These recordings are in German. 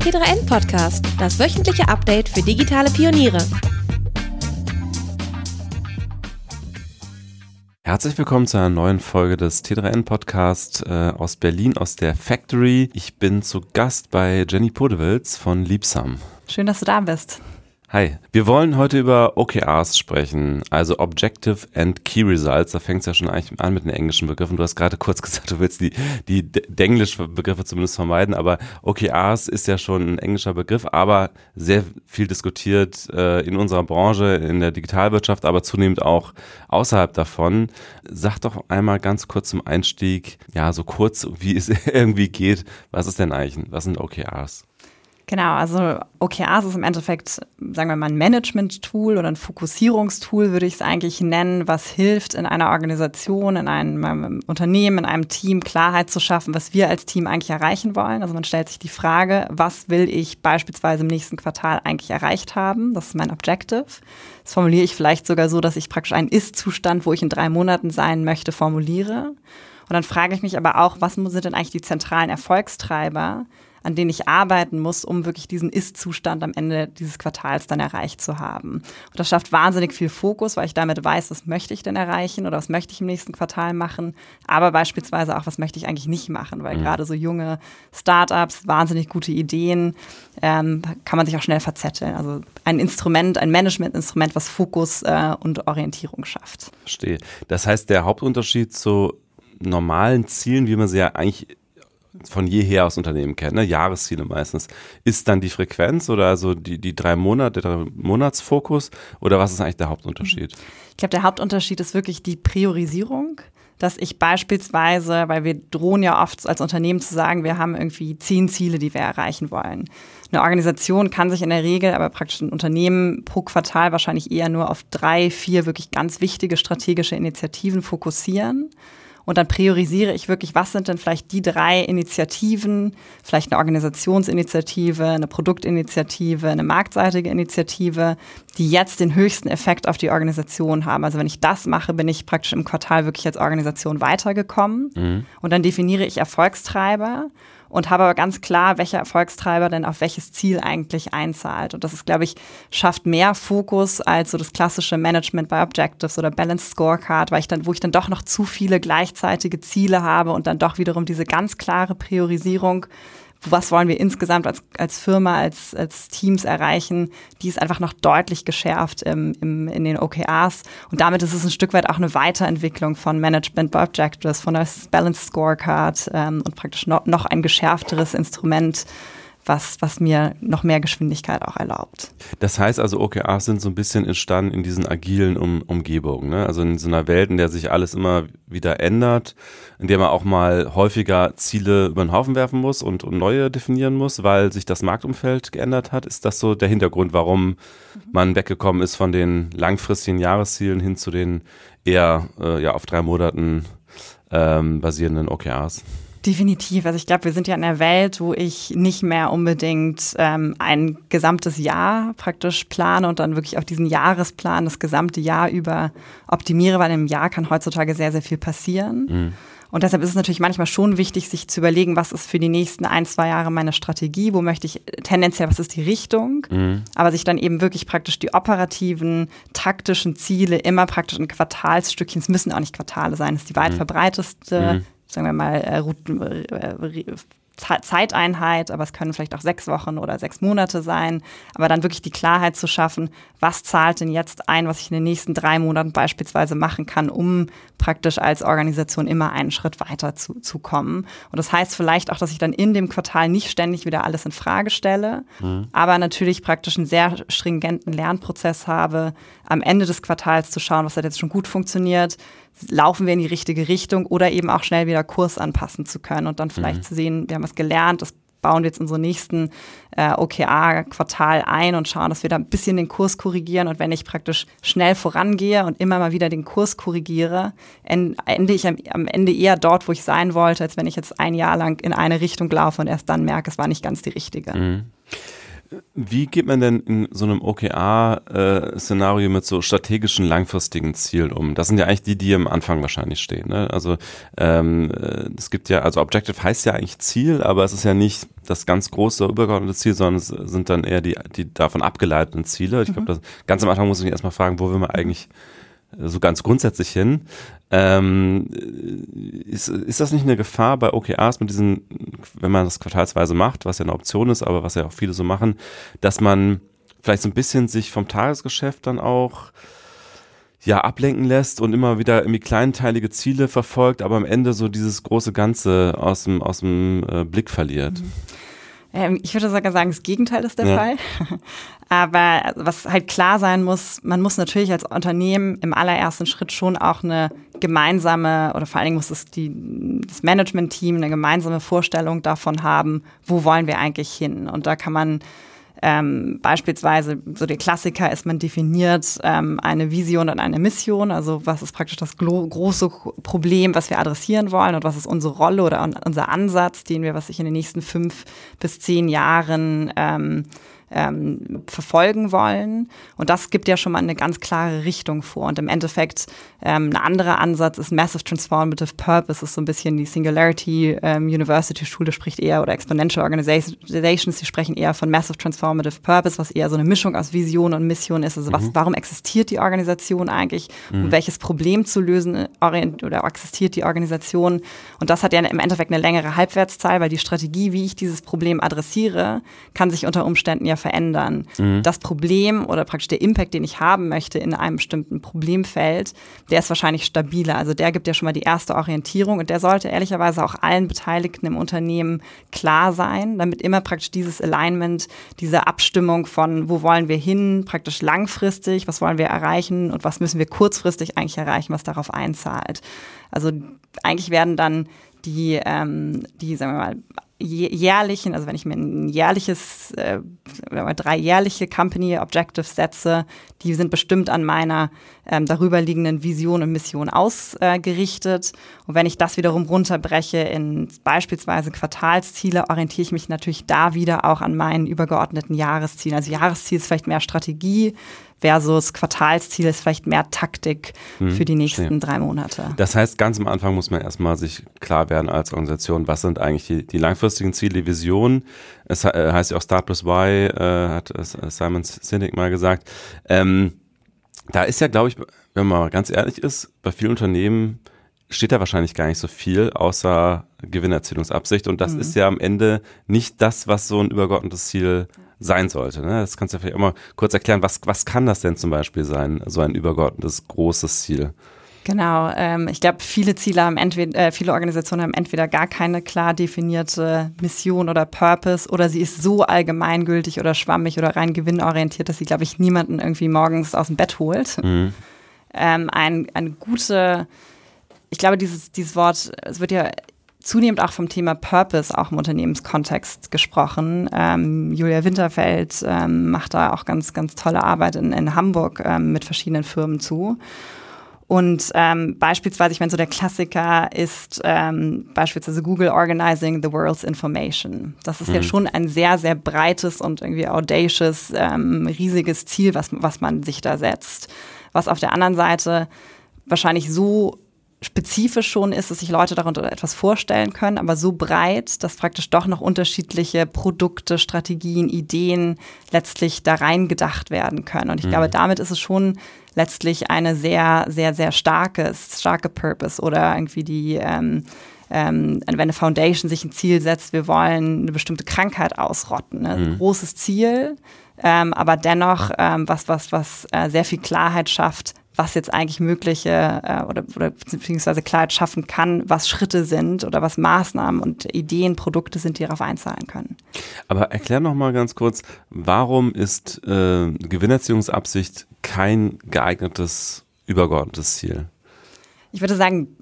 T3N Podcast, das wöchentliche Update für digitale Pioniere. Herzlich willkommen zu einer neuen Folge des T3N Podcast äh, aus Berlin, aus der Factory. Ich bin zu Gast bei Jenny Podewitz von Liebsam. Schön, dass du da bist. Hi, wir wollen heute über OKRs sprechen, also Objective and Key Results. Da fängt es ja schon eigentlich an mit den englischen Begriffen. Du hast gerade kurz gesagt, du willst die, die englischen Begriffe zumindest vermeiden, aber OKRs ist ja schon ein englischer Begriff, aber sehr viel diskutiert äh, in unserer Branche, in der Digitalwirtschaft, aber zunehmend auch außerhalb davon. Sag doch einmal ganz kurz zum Einstieg, ja, so kurz, wie es irgendwie geht. Was ist denn eigentlich, was sind OKRs? Genau, also OKRs ist im Endeffekt, sagen wir mal, ein Management-Tool oder ein Fokussierungstool, würde ich es eigentlich nennen, was hilft, in einer Organisation, in einem Unternehmen, in einem Team Klarheit zu schaffen, was wir als Team eigentlich erreichen wollen. Also man stellt sich die Frage, was will ich beispielsweise im nächsten Quartal eigentlich erreicht haben? Das ist mein Objective. Das formuliere ich vielleicht sogar so, dass ich praktisch einen Ist-Zustand, wo ich in drei Monaten sein möchte, formuliere. Und dann frage ich mich aber auch, was sind denn eigentlich die zentralen Erfolgstreiber? An denen ich arbeiten muss, um wirklich diesen Ist-Zustand am Ende dieses Quartals dann erreicht zu haben. Und das schafft wahnsinnig viel Fokus, weil ich damit weiß, was möchte ich denn erreichen oder was möchte ich im nächsten Quartal machen, aber beispielsweise auch, was möchte ich eigentlich nicht machen, weil mhm. gerade so junge Startups, wahnsinnig gute Ideen, ähm, kann man sich auch schnell verzetteln. Also ein Instrument, ein Management-Instrument, was Fokus äh, und Orientierung schafft. Verstehe. Das heißt, der Hauptunterschied zu normalen Zielen, wie man sie ja eigentlich von jeher aus Unternehmen kennen, ne? Jahresziele meistens. Ist dann die Frequenz oder also die, die drei Monate, der Monatsfokus oder was ist eigentlich der Hauptunterschied? Ich glaube, der Hauptunterschied ist wirklich die Priorisierung dass ich beispielsweise, weil wir drohen ja oft als Unternehmen zu sagen, wir haben irgendwie zehn Ziele, die wir erreichen wollen. Eine Organisation kann sich in der Regel, aber praktisch ein Unternehmen pro Quartal wahrscheinlich eher nur auf drei, vier wirklich ganz wichtige strategische Initiativen fokussieren. Und dann priorisiere ich wirklich, was sind denn vielleicht die drei Initiativen, vielleicht eine Organisationsinitiative, eine Produktinitiative, eine marktseitige Initiative, die jetzt den höchsten Effekt auf die Organisation haben. Also wenn ich das mache, bin ich praktisch im Quartal wirklich als Organisation weitergekommen. Mhm. Und dann definiere ich Erfolgstreiber und habe aber ganz klar, welcher Erfolgstreiber denn auf welches Ziel eigentlich einzahlt. Und das ist, glaube ich, schafft mehr Fokus als so das klassische Management by Objectives oder Balanced Scorecard, weil ich dann, wo ich dann doch noch zu viele gleichzeitige Ziele habe und dann doch wiederum diese ganz klare Priorisierung was wollen wir insgesamt als, als Firma, als, als Teams erreichen, die ist einfach noch deutlich geschärft im, im, in den OKRs. Und damit ist es ein Stück weit auch eine Weiterentwicklung von Management Objectives, von der Balance Scorecard ähm, und praktisch noch, noch ein geschärfteres Instrument, was, was mir noch mehr Geschwindigkeit auch erlaubt. Das heißt also, OKRs sind so ein bisschen entstanden in diesen agilen um Umgebungen, ne? also in so einer Welt, in der sich alles immer wieder ändert, in der man auch mal häufiger Ziele über den Haufen werfen muss und, und neue definieren muss, weil sich das Marktumfeld geändert hat. Ist das so der Hintergrund, warum mhm. man weggekommen ist von den langfristigen Jahreszielen hin zu den eher äh, ja, auf drei Monaten ähm, basierenden OKRs? Definitiv. Also ich glaube, wir sind ja in einer Welt, wo ich nicht mehr unbedingt ähm, ein gesamtes Jahr praktisch plane und dann wirklich auch diesen Jahresplan das gesamte Jahr über optimiere, weil im Jahr kann heutzutage sehr, sehr viel passieren. Mhm. Und deshalb ist es natürlich manchmal schon wichtig, sich zu überlegen, was ist für die nächsten ein, zwei Jahre meine Strategie, wo möchte ich tendenziell, was ist die Richtung, mhm. aber sich dann eben wirklich praktisch die operativen, taktischen Ziele immer praktisch in Quartalsstückchen, es müssen auch nicht Quartale sein, das ist die weit mhm. verbreiteste mhm sagen wir mal, äh, äh, Zeiteinheit, aber es können vielleicht auch sechs Wochen oder sechs Monate sein, aber dann wirklich die Klarheit zu schaffen, was zahlt denn jetzt ein, was ich in den nächsten drei Monaten beispielsweise machen kann, um praktisch als Organisation immer einen Schritt weiter zu, zu kommen. Und das heißt vielleicht auch, dass ich dann in dem Quartal nicht ständig wieder alles in Frage stelle, mhm. aber natürlich praktisch einen sehr stringenten Lernprozess habe, am Ende des Quartals zu schauen, was hat jetzt schon gut funktioniert, laufen wir in die richtige Richtung oder eben auch schnell wieder Kurs anpassen zu können und dann vielleicht mhm. zu sehen, wir haben was gelernt, das bauen wir jetzt in unseren nächsten äh, OKR-Quartal ein und schauen, dass wir da ein bisschen den Kurs korrigieren. Und wenn ich praktisch schnell vorangehe und immer mal wieder den Kurs korrigiere, ende ich am, am, Ende eher dort, wo ich sein wollte, als wenn ich jetzt ein Jahr lang in eine Richtung laufe und erst dann merke, es war nicht ganz die richtige. Mhm. Wie geht man denn in so einem OKR-Szenario äh, mit so strategischen, langfristigen Zielen um? Das sind ja eigentlich die, die am Anfang wahrscheinlich stehen. Ne? Also ähm, äh, es gibt ja, also Objective heißt ja eigentlich Ziel, aber es ist ja nicht das ganz große, übergeordnete Ziel, sondern es sind dann eher die, die davon abgeleiteten Ziele. Ich mhm. glaube, ganz am Anfang muss ich mich erstmal fragen, wo will man eigentlich so ganz grundsätzlich hin. Ähm, ist, ist das nicht eine Gefahr bei OKRs mit diesen, wenn man das quartalsweise macht, was ja eine Option ist, aber was ja auch viele so machen, dass man vielleicht so ein bisschen sich vom Tagesgeschäft dann auch ja ablenken lässt und immer wieder irgendwie kleinteilige Ziele verfolgt, aber am Ende so dieses große Ganze aus dem, aus dem äh, Blick verliert? Mhm. Ähm, ich würde sogar sagen, das Gegenteil ist der ja. Fall. Aber was halt klar sein muss, man muss natürlich als Unternehmen im allerersten Schritt schon auch eine gemeinsame oder vor allen Dingen muss es die, das Management-Team eine gemeinsame Vorstellung davon haben, wo wollen wir eigentlich hin. Und da kann man ähm, beispielsweise, so der Klassiker ist, man definiert ähm, eine Vision und eine Mission. Also was ist praktisch das große Problem, was wir adressieren wollen und was ist unsere Rolle oder unser Ansatz, den wir, was ich in den nächsten fünf bis zehn Jahren ähm, ähm, verfolgen wollen. Und das gibt ja schon mal eine ganz klare Richtung vor. Und im Endeffekt ähm, ein anderer Ansatz ist Massive Transformative Purpose, ist so ein bisschen die Singularity ähm, University Schule spricht eher oder Exponential Organizations, die sprechen eher von Massive Transformative Purpose, was eher so eine Mischung aus Vision und Mission ist. Also was, mhm. warum existiert die Organisation eigentlich? Mhm. Um welches Problem zu lösen oder existiert die Organisation? Und das hat ja im Endeffekt eine längere Halbwertszeit, weil die Strategie, wie ich dieses Problem adressiere, kann sich unter Umständen ja verändern. Mhm. Das Problem oder praktisch der Impact, den ich haben möchte in einem bestimmten Problemfeld, der ist wahrscheinlich stabiler. Also der gibt ja schon mal die erste Orientierung und der sollte ehrlicherweise auch allen Beteiligten im Unternehmen klar sein, damit immer praktisch dieses Alignment, diese Abstimmung von, wo wollen wir hin, praktisch langfristig, was wollen wir erreichen und was müssen wir kurzfristig eigentlich erreichen, was darauf einzahlt. Also eigentlich werden dann die, ähm, die, sagen wir mal, jährlichen, also wenn ich mir ein jährliches, äh, drei jährliche Company Objectives setze, die sind bestimmt an meiner ähm, darüber liegenden Vision und Mission ausgerichtet. Äh, und wenn ich das wiederum runterbreche in beispielsweise Quartalsziele, orientiere ich mich natürlich da wieder auch an meinen übergeordneten Jahreszielen. Also Jahresziel ist vielleicht mehr Strategie, versus Quartalsziel ist vielleicht mehr Taktik hm, für die nächsten verstehe. drei Monate. Das heißt, ganz am Anfang muss man erstmal sich klar werden als Organisation, was sind eigentlich die, die langfristigen Ziele, die Visionen. Es äh, heißt ja auch Start plus Y, äh, hat äh, Simon Sinek mal gesagt. Ähm, da ist ja, glaube ich, wenn man mal ganz ehrlich ist, bei vielen Unternehmen steht da wahrscheinlich gar nicht so viel außer Gewinnerzielungsabsicht und das mhm. ist ja am Ende nicht das, was so ein übergeordnetes Ziel sein sollte. Ne? Das kannst du vielleicht immer kurz erklären. Was, was kann das denn zum Beispiel sein, so ein übergeordnetes großes Ziel? Genau, ähm, ich glaube, viele Ziele haben entweder, äh, viele Organisationen haben entweder gar keine klar definierte Mission oder Purpose oder sie ist so allgemeingültig oder schwammig oder rein gewinnorientiert, dass sie, glaube ich, niemanden irgendwie morgens aus dem Bett holt. Mhm. Ähm, ein, eine gute, ich glaube, dieses, dieses Wort, es wird ja zunehmend auch vom Thema Purpose auch im Unternehmenskontext gesprochen. Ähm, Julia Winterfeld ähm, macht da auch ganz, ganz tolle Arbeit in, in Hamburg ähm, mit verschiedenen Firmen zu. Und ähm, beispielsweise, ich meine, so der Klassiker ist ähm, beispielsweise Google Organizing the World's Information. Das ist mhm. ja schon ein sehr, sehr breites und irgendwie audacious, ähm, riesiges Ziel, was, was man sich da setzt. Was auf der anderen Seite wahrscheinlich so spezifisch schon ist, dass sich Leute darunter etwas vorstellen können, aber so breit, dass praktisch doch noch unterschiedliche Produkte, Strategien, Ideen letztlich da rein gedacht werden können. Und ich mhm. glaube, damit ist es schon letztlich eine sehr, sehr, sehr starke, starke Purpose oder irgendwie die, ähm, ähm, wenn eine Foundation sich ein Ziel setzt, wir wollen eine bestimmte Krankheit ausrotten. Ne? Mhm. Großes Ziel, ähm, aber dennoch ähm, was, was, was äh, sehr viel Klarheit schafft, was jetzt eigentlich mögliche äh, oder, oder beziehungsweise Klarheit schaffen kann, was Schritte sind oder was Maßnahmen und Ideen, Produkte sind, die darauf einzahlen können. Aber erklär noch mal ganz kurz, warum ist äh, Gewinnerziehungsabsicht kein geeignetes übergeordnetes Ziel? Ich würde sagen,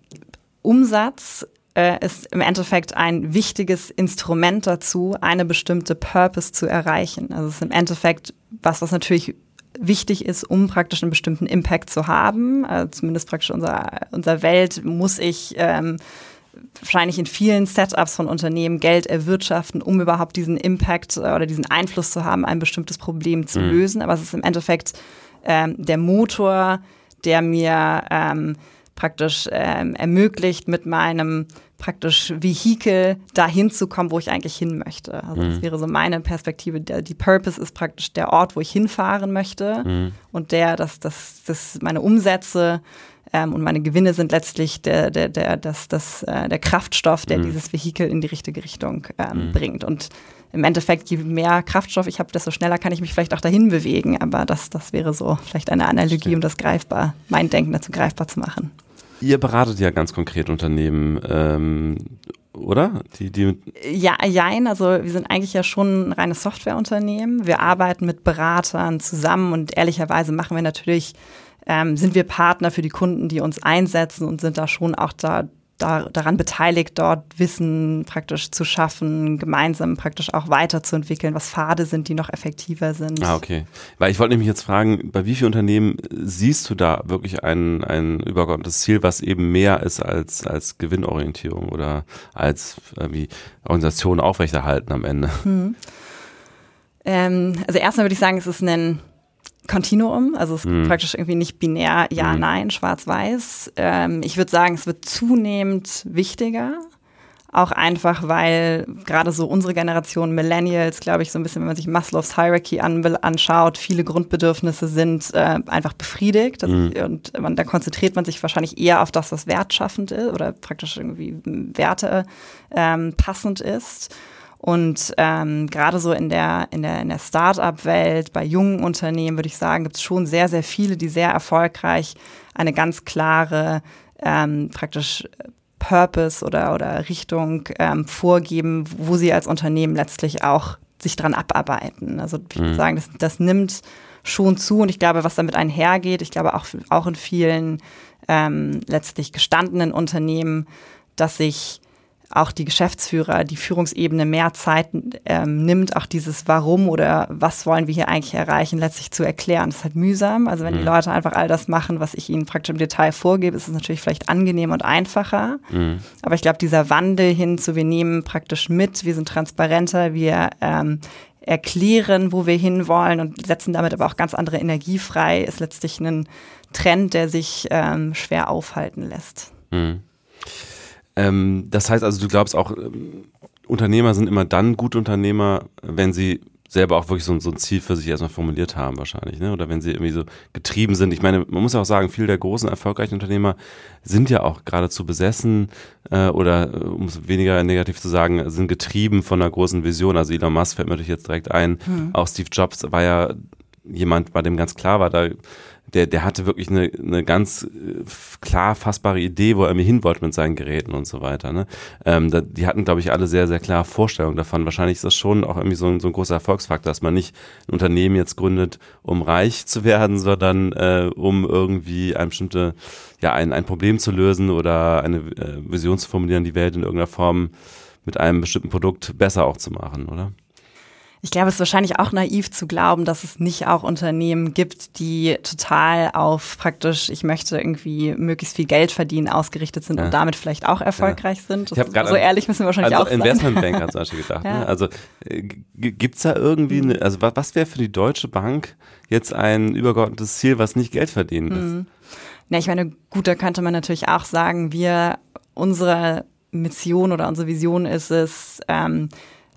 Umsatz äh, ist im Endeffekt ein wichtiges Instrument dazu, eine bestimmte Purpose zu erreichen. Also es ist im Endeffekt was, was natürlich wichtig ist, um praktisch einen bestimmten Impact zu haben. Also zumindest praktisch unser, unser Welt muss ich ähm, wahrscheinlich in vielen Setups von Unternehmen Geld erwirtschaften, um überhaupt diesen Impact äh, oder diesen Einfluss zu haben, ein bestimmtes Problem zu mhm. lösen. Aber es ist im Endeffekt ähm, der Motor, der mir ähm, praktisch ähm, ermöglicht, mit meinem praktisch Vehikel dahin zu kommen, wo ich eigentlich hin möchte. Also mhm. das wäre so meine Perspektive. Der, die Purpose ist praktisch der Ort, wo ich hinfahren möchte mhm. und der, dass das, das meine Umsätze ähm, und meine Gewinne sind letztlich der, der, der, das, das, äh, der Kraftstoff, der mhm. dieses Vehikel in die richtige Richtung ähm, mhm. bringt. Und im Endeffekt, je mehr Kraftstoff ich habe, desto schneller kann ich mich vielleicht auch dahin bewegen. Aber das, das wäre so vielleicht eine Analogie, um das greifbar, mein Denken dazu greifbar zu machen. Ihr beratet ja ganz konkret Unternehmen, ähm, oder? Die, die ja, jein. Also wir sind eigentlich ja schon ein reines Softwareunternehmen. Wir arbeiten mit Beratern zusammen und ehrlicherweise machen wir natürlich, ähm, sind wir Partner für die Kunden, die uns einsetzen und sind da schon auch da da, daran beteiligt, dort Wissen praktisch zu schaffen, gemeinsam praktisch auch weiterzuentwickeln, was Pfade sind, die noch effektiver sind. Ah, okay. Weil ich wollte nämlich jetzt fragen, bei wie vielen Unternehmen siehst du da wirklich ein, ein übergeordnetes Ziel, was eben mehr ist als, als Gewinnorientierung oder als wie Organisation aufrechterhalten am Ende? Hm. Ähm, also erstmal würde ich sagen, es ist ein Kontinuum, also es ist mhm. praktisch irgendwie nicht binär, ja, mhm. nein, schwarz-weiß. Ähm, ich würde sagen, es wird zunehmend wichtiger. Auch einfach, weil gerade so unsere Generation Millennials, glaube ich, so ein bisschen, wenn man sich Maslows Hierarchy an, anschaut, viele Grundbedürfnisse sind äh, einfach befriedigt. Mhm. Und man, da konzentriert man sich wahrscheinlich eher auf das, was wertschaffend ist oder praktisch irgendwie Werte ähm, passend ist. Und ähm, gerade so in der, in der, in der Start-up-Welt, bei jungen Unternehmen, würde ich sagen, gibt es schon sehr, sehr viele, die sehr erfolgreich eine ganz klare, ähm, praktisch Purpose oder, oder Richtung ähm, vorgeben, wo sie als Unternehmen letztlich auch sich dran abarbeiten. Also ich würde mhm. sagen, das, das nimmt schon zu und ich glaube, was damit einhergeht, ich glaube auch, auch in vielen ähm, letztlich gestandenen Unternehmen, dass sich auch die Geschäftsführer, die Führungsebene mehr Zeit ähm, nimmt, auch dieses Warum oder was wollen wir hier eigentlich erreichen, letztlich zu erklären. Das ist halt mühsam. Also wenn mhm. die Leute einfach all das machen, was ich ihnen praktisch im Detail vorgebe, ist es natürlich vielleicht angenehm und einfacher. Mhm. Aber ich glaube, dieser Wandel hin zu, wir nehmen praktisch mit, wir sind transparenter, wir ähm, erklären, wo wir hinwollen und setzen damit aber auch ganz andere Energie frei, ist letztlich ein Trend, der sich ähm, schwer aufhalten lässt. Mhm. Ähm, das heißt also, du glaubst auch, ähm, Unternehmer sind immer dann gute Unternehmer, wenn sie selber auch wirklich so, so, ein Ziel für sich erstmal formuliert haben wahrscheinlich, ne? Oder wenn sie irgendwie so getrieben sind. Ich meine, man muss ja auch sagen, viele der großen, erfolgreichen Unternehmer sind ja auch geradezu besessen äh, oder, äh, um es weniger negativ zu sagen, sind getrieben von einer großen Vision. Also Elon Musk fällt mir natürlich jetzt direkt ein. Mhm. Auch Steve Jobs war ja jemand, bei dem ganz klar war, da der, der hatte wirklich eine, eine ganz äh, klar fassbare Idee, wo er mir hin wollte mit seinen Geräten und so weiter. Ne? Ähm, da, die hatten, glaube ich, alle sehr, sehr klare Vorstellungen davon. Wahrscheinlich ist das schon auch irgendwie so ein, so ein großer Erfolgsfaktor, dass man nicht ein Unternehmen jetzt gründet, um reich zu werden, sondern äh, um irgendwie ein bestimmte, ja, ein, ein Problem zu lösen oder eine äh, Vision zu formulieren, die Welt in irgendeiner Form mit einem bestimmten Produkt besser auch zu machen, oder? Ich glaube, es ist wahrscheinlich auch naiv zu glauben, dass es nicht auch Unternehmen gibt, die total auf praktisch, ich möchte irgendwie möglichst viel Geld verdienen, ausgerichtet sind ja. und damit vielleicht auch erfolgreich ja. sind. Das, so ehrlich müssen wir wahrscheinlich also auch sein. Investmentbank hat zum Beispiel gedacht. ja. ne? Also äh, gibt es da irgendwie, eine, also was, was wäre für die Deutsche Bank jetzt ein übergeordnetes Ziel, was nicht Geld verdienen ist? Mhm. Na, ich meine, gut, da könnte man natürlich auch sagen, wir, unsere Mission oder unsere Vision ist es, ähm,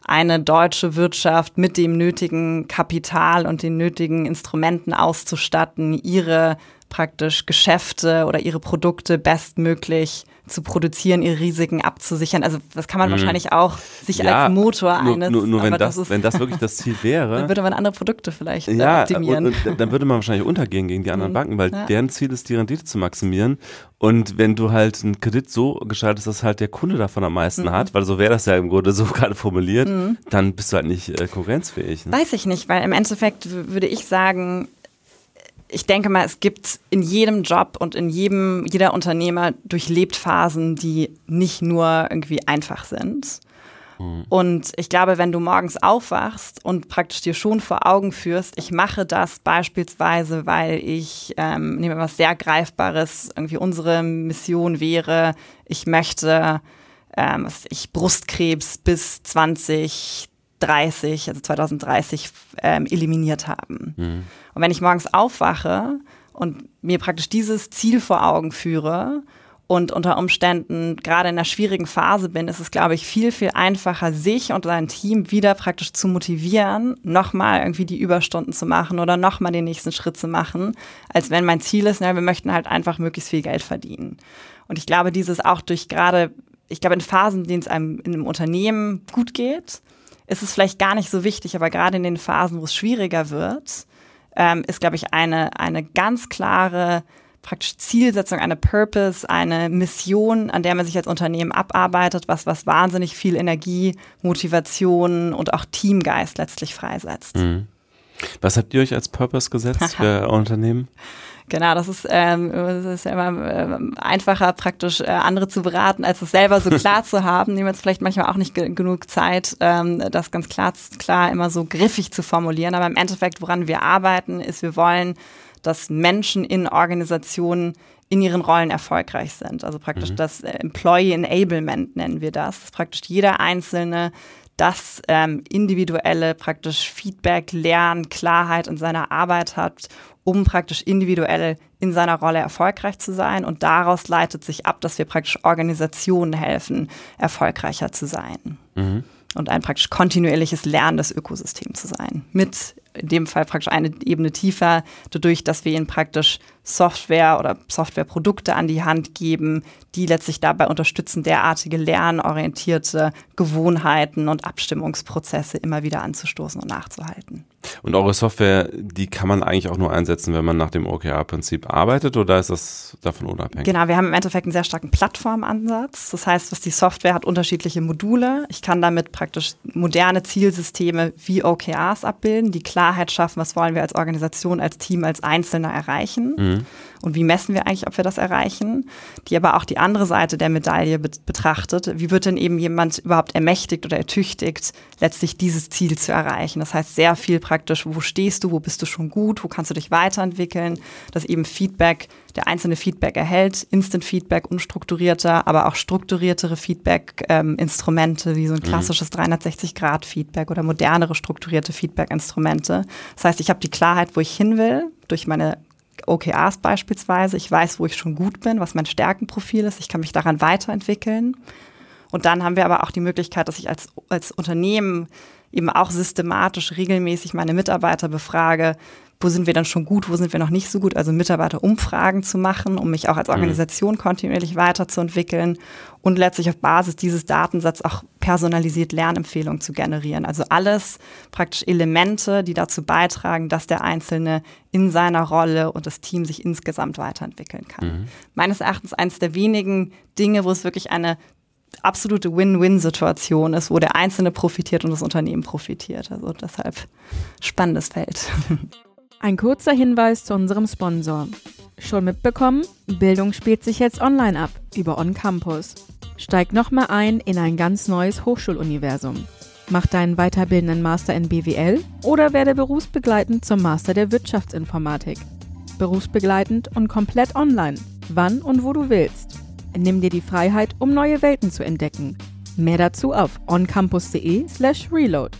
eine deutsche Wirtschaft mit dem nötigen Kapital und den nötigen Instrumenten auszustatten, ihre praktisch Geschäfte oder ihre Produkte bestmöglich zu produzieren, ihre Risiken abzusichern. Also das kann man mhm. wahrscheinlich auch sich ja, als Motor eines. Nur, nur wenn, das, das ist, wenn das wirklich das Ziel wäre. dann würde man andere Produkte vielleicht ja, optimieren. Und, und dann würde man wahrscheinlich untergehen gegen die anderen mhm. Banken, weil ja. deren Ziel ist, die Rendite zu maximieren. Und wenn du halt einen Kredit so gestaltest, dass halt der Kunde davon am meisten mhm. hat, weil so wäre das ja im Grunde so gerade formuliert, mhm. dann bist du halt nicht äh, konkurrenzfähig. Ne? Weiß ich nicht, weil im Endeffekt würde ich sagen, ich denke mal, es gibt in jedem Job und in jedem, jeder Unternehmer durchlebt Phasen, die nicht nur irgendwie einfach sind. Mhm. Und ich glaube, wenn du morgens aufwachst und praktisch dir schon vor Augen führst, ich mache das beispielsweise, weil ich, ähm, nehme was sehr Greifbares, irgendwie unsere Mission wäre, ich möchte ähm, ich Brustkrebs bis 2030, also 2030 ähm, eliminiert haben. Mhm. Und wenn ich morgens aufwache und mir praktisch dieses Ziel vor Augen führe und unter Umständen gerade in einer schwierigen Phase bin, ist es, glaube ich, viel, viel einfacher, sich und sein Team wieder praktisch zu motivieren, nochmal irgendwie die Überstunden zu machen oder nochmal den nächsten Schritt zu machen, als wenn mein Ziel ist, na, wir möchten halt einfach möglichst viel Geld verdienen. Und ich glaube, dieses auch durch gerade, ich glaube, in Phasen, in denen es einem in einem Unternehmen gut geht, ist es vielleicht gar nicht so wichtig, aber gerade in den Phasen, wo es schwieriger wird, ähm, ist, glaube ich, eine, eine ganz klare praktisch Zielsetzung, eine Purpose, eine Mission, an der man sich als Unternehmen abarbeitet, was, was wahnsinnig viel Energie, Motivation und auch Teamgeist letztlich freisetzt. Mhm. Was habt ihr euch als Purpose gesetzt für euer Unternehmen? Genau, das ist, ähm, das ist ja immer äh, einfacher, praktisch äh, andere zu beraten, als es selber so klar zu haben. Nehmen wir jetzt vielleicht manchmal auch nicht ge genug Zeit, ähm, das ganz klar, klar immer so griffig zu formulieren. Aber im Endeffekt, woran wir arbeiten, ist, wir wollen dass Menschen in Organisationen in ihren Rollen erfolgreich sind. Also praktisch mhm. das äh, Employee Enablement nennen wir das. Dass praktisch jeder Einzelne das ähm, individuelle praktisch Feedback, Lernen, Klarheit in seiner Arbeit hat, um praktisch individuell in seiner Rolle erfolgreich zu sein. Und daraus leitet sich ab, dass wir praktisch Organisationen helfen, erfolgreicher zu sein. Mhm. Und ein praktisch kontinuierliches Lernen des Ökosystems zu sein. Mit in dem Fall praktisch eine Ebene tiefer, dadurch, dass wir ihnen praktisch Software oder Softwareprodukte an die Hand geben, die letztlich dabei unterstützen, derartige lernorientierte Gewohnheiten und Abstimmungsprozesse immer wieder anzustoßen und nachzuhalten. Und eure Software, die kann man eigentlich auch nur einsetzen, wenn man nach dem OKR-Prinzip arbeitet oder ist das davon unabhängig? Genau, wir haben im Endeffekt einen sehr starken Plattformansatz. Das heißt, was die Software hat unterschiedliche Module. Ich kann damit praktisch moderne Zielsysteme wie OKRs abbilden, die Klarheit schaffen, was wollen wir als Organisation, als Team, als Einzelner erreichen. Mhm. Und wie messen wir eigentlich, ob wir das erreichen? Die aber auch die andere Seite der Medaille be betrachtet. Wie wird denn eben jemand überhaupt ermächtigt oder ertüchtigt, letztlich dieses Ziel zu erreichen? Das heißt sehr viel praktisch, wo stehst du, wo bist du schon gut, wo kannst du dich weiterentwickeln, dass eben Feedback, der einzelne Feedback erhält, Instant Feedback, unstrukturierter, aber auch strukturiertere Feedback-Instrumente, ähm, wie so ein mhm. klassisches mhm. 360-Grad-Feedback oder modernere strukturierte Feedback-Instrumente. Das heißt, ich habe die Klarheit, wo ich hin will, durch meine OKRs beispielsweise. Ich weiß, wo ich schon gut bin, was mein Stärkenprofil ist. Ich kann mich daran weiterentwickeln. Und dann haben wir aber auch die Möglichkeit, dass ich als, als Unternehmen eben auch systematisch regelmäßig meine Mitarbeiter befrage, wo sind wir dann schon gut, wo sind wir noch nicht so gut, also Mitarbeiterumfragen zu machen, um mich auch als mhm. Organisation kontinuierlich weiterzuentwickeln und letztlich auf Basis dieses Datensatzes auch personalisiert Lernempfehlungen zu generieren. Also alles praktisch Elemente, die dazu beitragen, dass der Einzelne in seiner Rolle und das Team sich insgesamt weiterentwickeln kann. Mhm. Meines Erachtens eines der wenigen Dinge, wo es wirklich eine absolute Win-Win-Situation ist, wo der Einzelne profitiert und das Unternehmen profitiert. Also deshalb spannendes Feld. Ein kurzer Hinweis zu unserem Sponsor. Schon mitbekommen? Bildung spielt sich jetzt online ab, über On Campus. Steig nochmal ein in ein ganz neues Hochschuluniversum. Mach deinen weiterbildenden Master in BWL oder werde berufsbegleitend zum Master der Wirtschaftsinformatik. Berufsbegleitend und komplett online, wann und wo du willst. Nimm dir die Freiheit, um neue Welten zu entdecken. Mehr dazu auf oncampus.de/reload.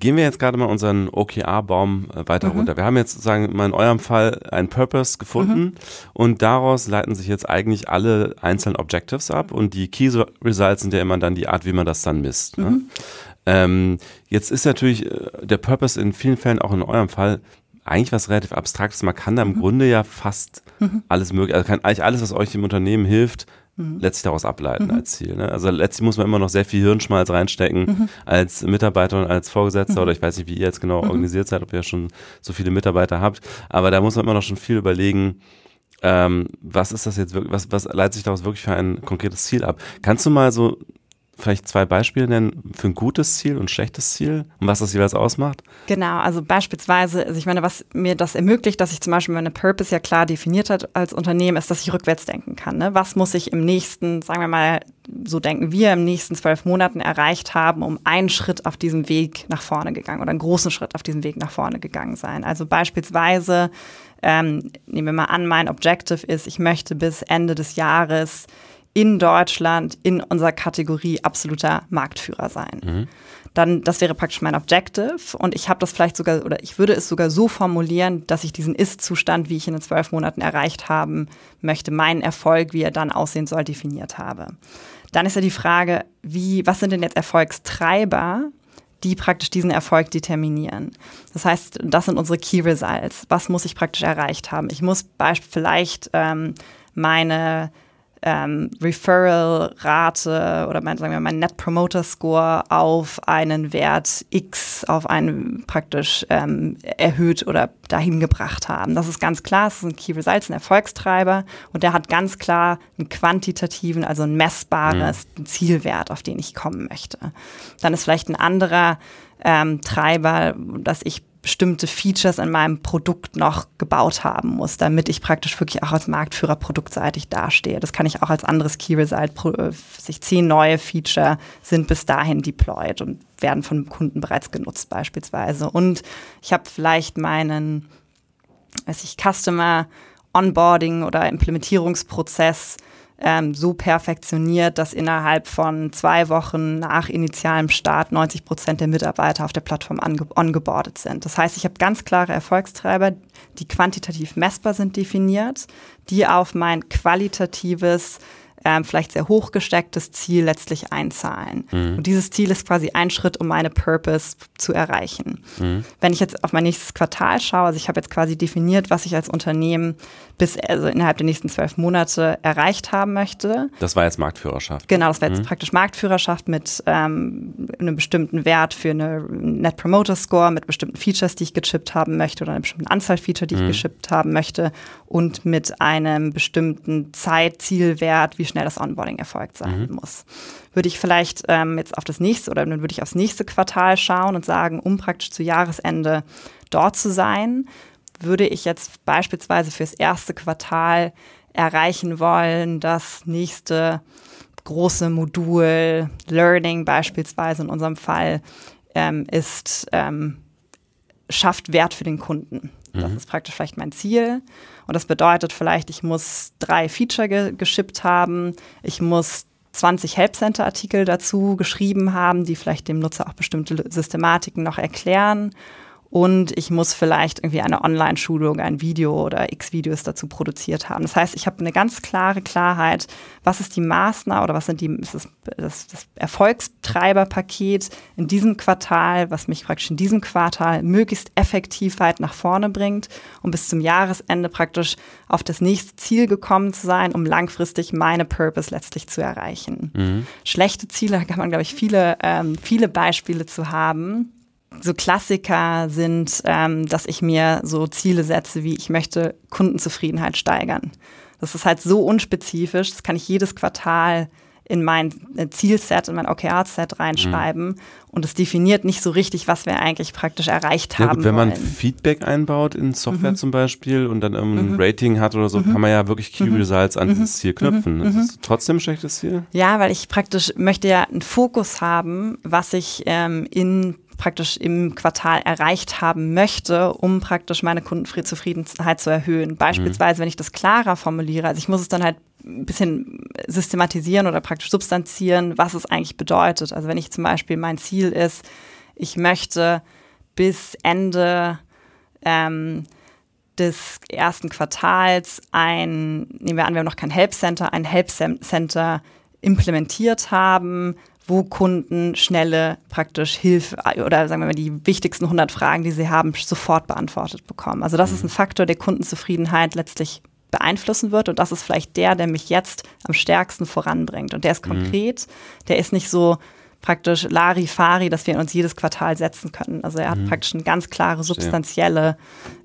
Gehen wir jetzt gerade mal unseren OKR-Baum äh, weiter mhm. runter. Wir haben jetzt sozusagen mal in eurem Fall einen Purpose gefunden mhm. und daraus leiten sich jetzt eigentlich alle einzelnen Objectives ab und die Key Results sind ja immer dann die Art, wie man das dann misst. Ne? Mhm. Ähm, jetzt ist natürlich äh, der Purpose in vielen Fällen, auch in eurem Fall, eigentlich was relativ Abstraktes. Man kann da im mhm. Grunde ja fast mhm. alles mögliche, also kann eigentlich alles, was euch im Unternehmen hilft, mhm. letztlich daraus ableiten mhm. als Ziel. Ne? Also letztlich muss man immer noch sehr viel Hirnschmalz reinstecken mhm. als Mitarbeiter und als Vorgesetzter oder ich weiß nicht, wie ihr jetzt genau organisiert seid, ob ihr schon so viele Mitarbeiter habt, aber da muss man immer noch schon viel überlegen, ähm, was ist das jetzt wirklich, was, was leitet sich daraus wirklich für ein konkretes Ziel ab? Kannst du mal so vielleicht zwei Beispiele nennen für ein gutes Ziel und ein schlechtes Ziel und was das jeweils ausmacht? Genau, also beispielsweise, also ich meine, was mir das ermöglicht, dass ich zum Beispiel meine Purpose ja klar definiert hat als Unternehmen, ist, dass ich rückwärts denken kann. Ne? Was muss ich im nächsten, sagen wir mal, so denken wir, im nächsten zwölf Monaten erreicht haben, um einen Schritt auf diesem Weg nach vorne gegangen oder einen großen Schritt auf diesem Weg nach vorne gegangen sein. Also beispielsweise, ähm, nehmen wir mal an, mein Objective ist, ich möchte bis Ende des Jahres in Deutschland in unserer Kategorie absoluter Marktführer sein. Mhm. Dann, das wäre praktisch mein Objective und ich habe das vielleicht sogar oder ich würde es sogar so formulieren, dass ich diesen Ist-Zustand, wie ich in den zwölf Monaten erreicht haben möchte, meinen Erfolg, wie er dann aussehen soll, definiert habe. Dann ist ja die Frage, wie, was sind denn jetzt Erfolgstreiber, die praktisch diesen Erfolg determinieren. Das heißt, das sind unsere Key Results. Was muss ich praktisch erreicht haben? Ich muss vielleicht ähm, meine ähm, Referral-Rate oder mein, sagen wir, mein Net Promoter Score auf einen Wert X, auf einen praktisch ähm, erhöht oder dahin gebracht haben. Das ist ganz klar, es ist ein Key Results, ein Erfolgstreiber und der hat ganz klar einen quantitativen, also ein messbares mhm. Zielwert, auf den ich kommen möchte. Dann ist vielleicht ein anderer ähm, Treiber, dass ich bestimmte Features in meinem Produkt noch gebaut haben muss, damit ich praktisch wirklich auch als Marktführer produktseitig dastehe. Das kann ich auch als anderes Key Result. Sich zehn neue Feature sind bis dahin deployed und werden von Kunden bereits genutzt beispielsweise. Und ich habe vielleicht meinen, weiß ich, Customer Onboarding oder Implementierungsprozess ähm, so perfektioniert, dass innerhalb von zwei Wochen nach initialem Start 90 Prozent der Mitarbeiter auf der Plattform ongeboardet sind. Das heißt, ich habe ganz klare Erfolgstreiber, die quantitativ messbar sind definiert, die auf mein qualitatives ähm, vielleicht sehr hochgestecktes Ziel letztlich einzahlen. Mhm. Und dieses Ziel ist quasi ein Schritt, um meine Purpose zu erreichen. Mhm. Wenn ich jetzt auf mein nächstes Quartal schaue, also ich habe jetzt quasi definiert, was ich als Unternehmen bis also innerhalb der nächsten zwölf Monate erreicht haben möchte. Das war jetzt Marktführerschaft. Genau, das war jetzt mhm. praktisch Marktführerschaft mit ähm, einem bestimmten Wert für eine Net Promoter Score, mit bestimmten Features, die ich gechippt haben möchte oder einer bestimmten Anzahl Feature, die ich mhm. gechippt haben möchte und mit einem bestimmten Zeitzielwert, wie schnell das Onboarding erfolgt sein mhm. muss. Würde ich vielleicht ähm, jetzt auf das nächste oder dann würde ich aufs nächste Quartal schauen und sagen, um praktisch zu Jahresende dort zu sein, würde ich jetzt beispielsweise fürs erste Quartal erreichen wollen, das nächste große Modul Learning beispielsweise in unserem Fall ähm, ist, ähm, schafft Wert für den Kunden. Das mhm. ist praktisch vielleicht mein Ziel. Und das bedeutet vielleicht, ich muss drei Feature ge geschippt haben, ich muss 20 Help Center Artikel dazu geschrieben haben, die vielleicht dem Nutzer auch bestimmte Systematiken noch erklären und ich muss vielleicht irgendwie eine Online-Schulung, ein Video oder x Videos dazu produziert haben. Das heißt, ich habe eine ganz klare Klarheit, was ist die Maßnahme oder was sind die, ist das, das, das Erfolgstreiberpaket in diesem Quartal, was mich praktisch in diesem Quartal möglichst effektiv weit nach vorne bringt, um bis zum Jahresende praktisch auf das nächste Ziel gekommen zu sein, um langfristig meine Purpose letztlich zu erreichen. Mhm. Schlechte Ziele, da kann man, glaube ich, viele, ähm, viele Beispiele zu haben so Klassiker sind, ähm, dass ich mir so Ziele setze, wie ich möchte Kundenzufriedenheit steigern. Das ist halt so unspezifisch, das kann ich jedes Quartal in mein äh, Zielset, in mein OKR-Set reinschreiben mhm. und es definiert nicht so richtig, was wir eigentlich praktisch erreicht ja, haben. Gut, wenn man Feedback einbaut in Software mhm. zum Beispiel und dann ein mhm. Rating hat oder so, mhm. kann man ja wirklich Key mhm. Results an dieses mhm. Ziel knüpfen. Das ist trotzdem ein schlechtes Ziel? Ja, weil ich praktisch möchte ja einen Fokus haben, was ich ähm, in praktisch im Quartal erreicht haben möchte, um praktisch meine Kundenzufriedenheit zu erhöhen. Beispielsweise, mhm. wenn ich das klarer formuliere, also ich muss es dann halt ein bisschen systematisieren oder praktisch substanzieren, was es eigentlich bedeutet. Also wenn ich zum Beispiel mein Ziel ist, ich möchte bis Ende ähm, des ersten Quartals ein, nehmen wir an, wir haben noch kein Help Center, ein Help Center implementiert haben, wo Kunden schnelle praktisch Hilfe oder sagen wir mal die wichtigsten 100 Fragen, die sie haben, sofort beantwortet bekommen. Also das mhm. ist ein Faktor, der Kundenzufriedenheit letztlich beeinflussen wird und das ist vielleicht der, der mich jetzt am stärksten voranbringt und der ist mhm. konkret, mhm. der ist nicht so praktisch Larifari, dass wir uns jedes Quartal setzen können. Also er hat mhm. praktisch eine ganz klare substanzielle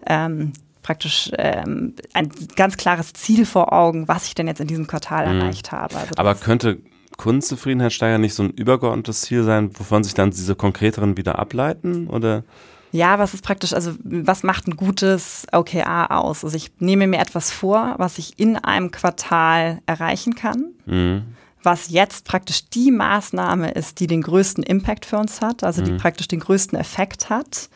ähm, praktisch ähm, ein ganz klares Ziel vor Augen, was ich denn jetzt in diesem Quartal mhm. erreicht habe. Also Aber könnte Kundenzufriedenheit steigern nicht so ein übergeordnetes Ziel sein, wovon sich dann diese konkreteren wieder ableiten? Oder? Ja, was ist praktisch, also was macht ein gutes OKR aus? Also ich nehme mir etwas vor, was ich in einem Quartal erreichen kann. Mhm. Was jetzt praktisch die Maßnahme ist, die den größten Impact für uns hat, also die mhm. praktisch den größten Effekt hat.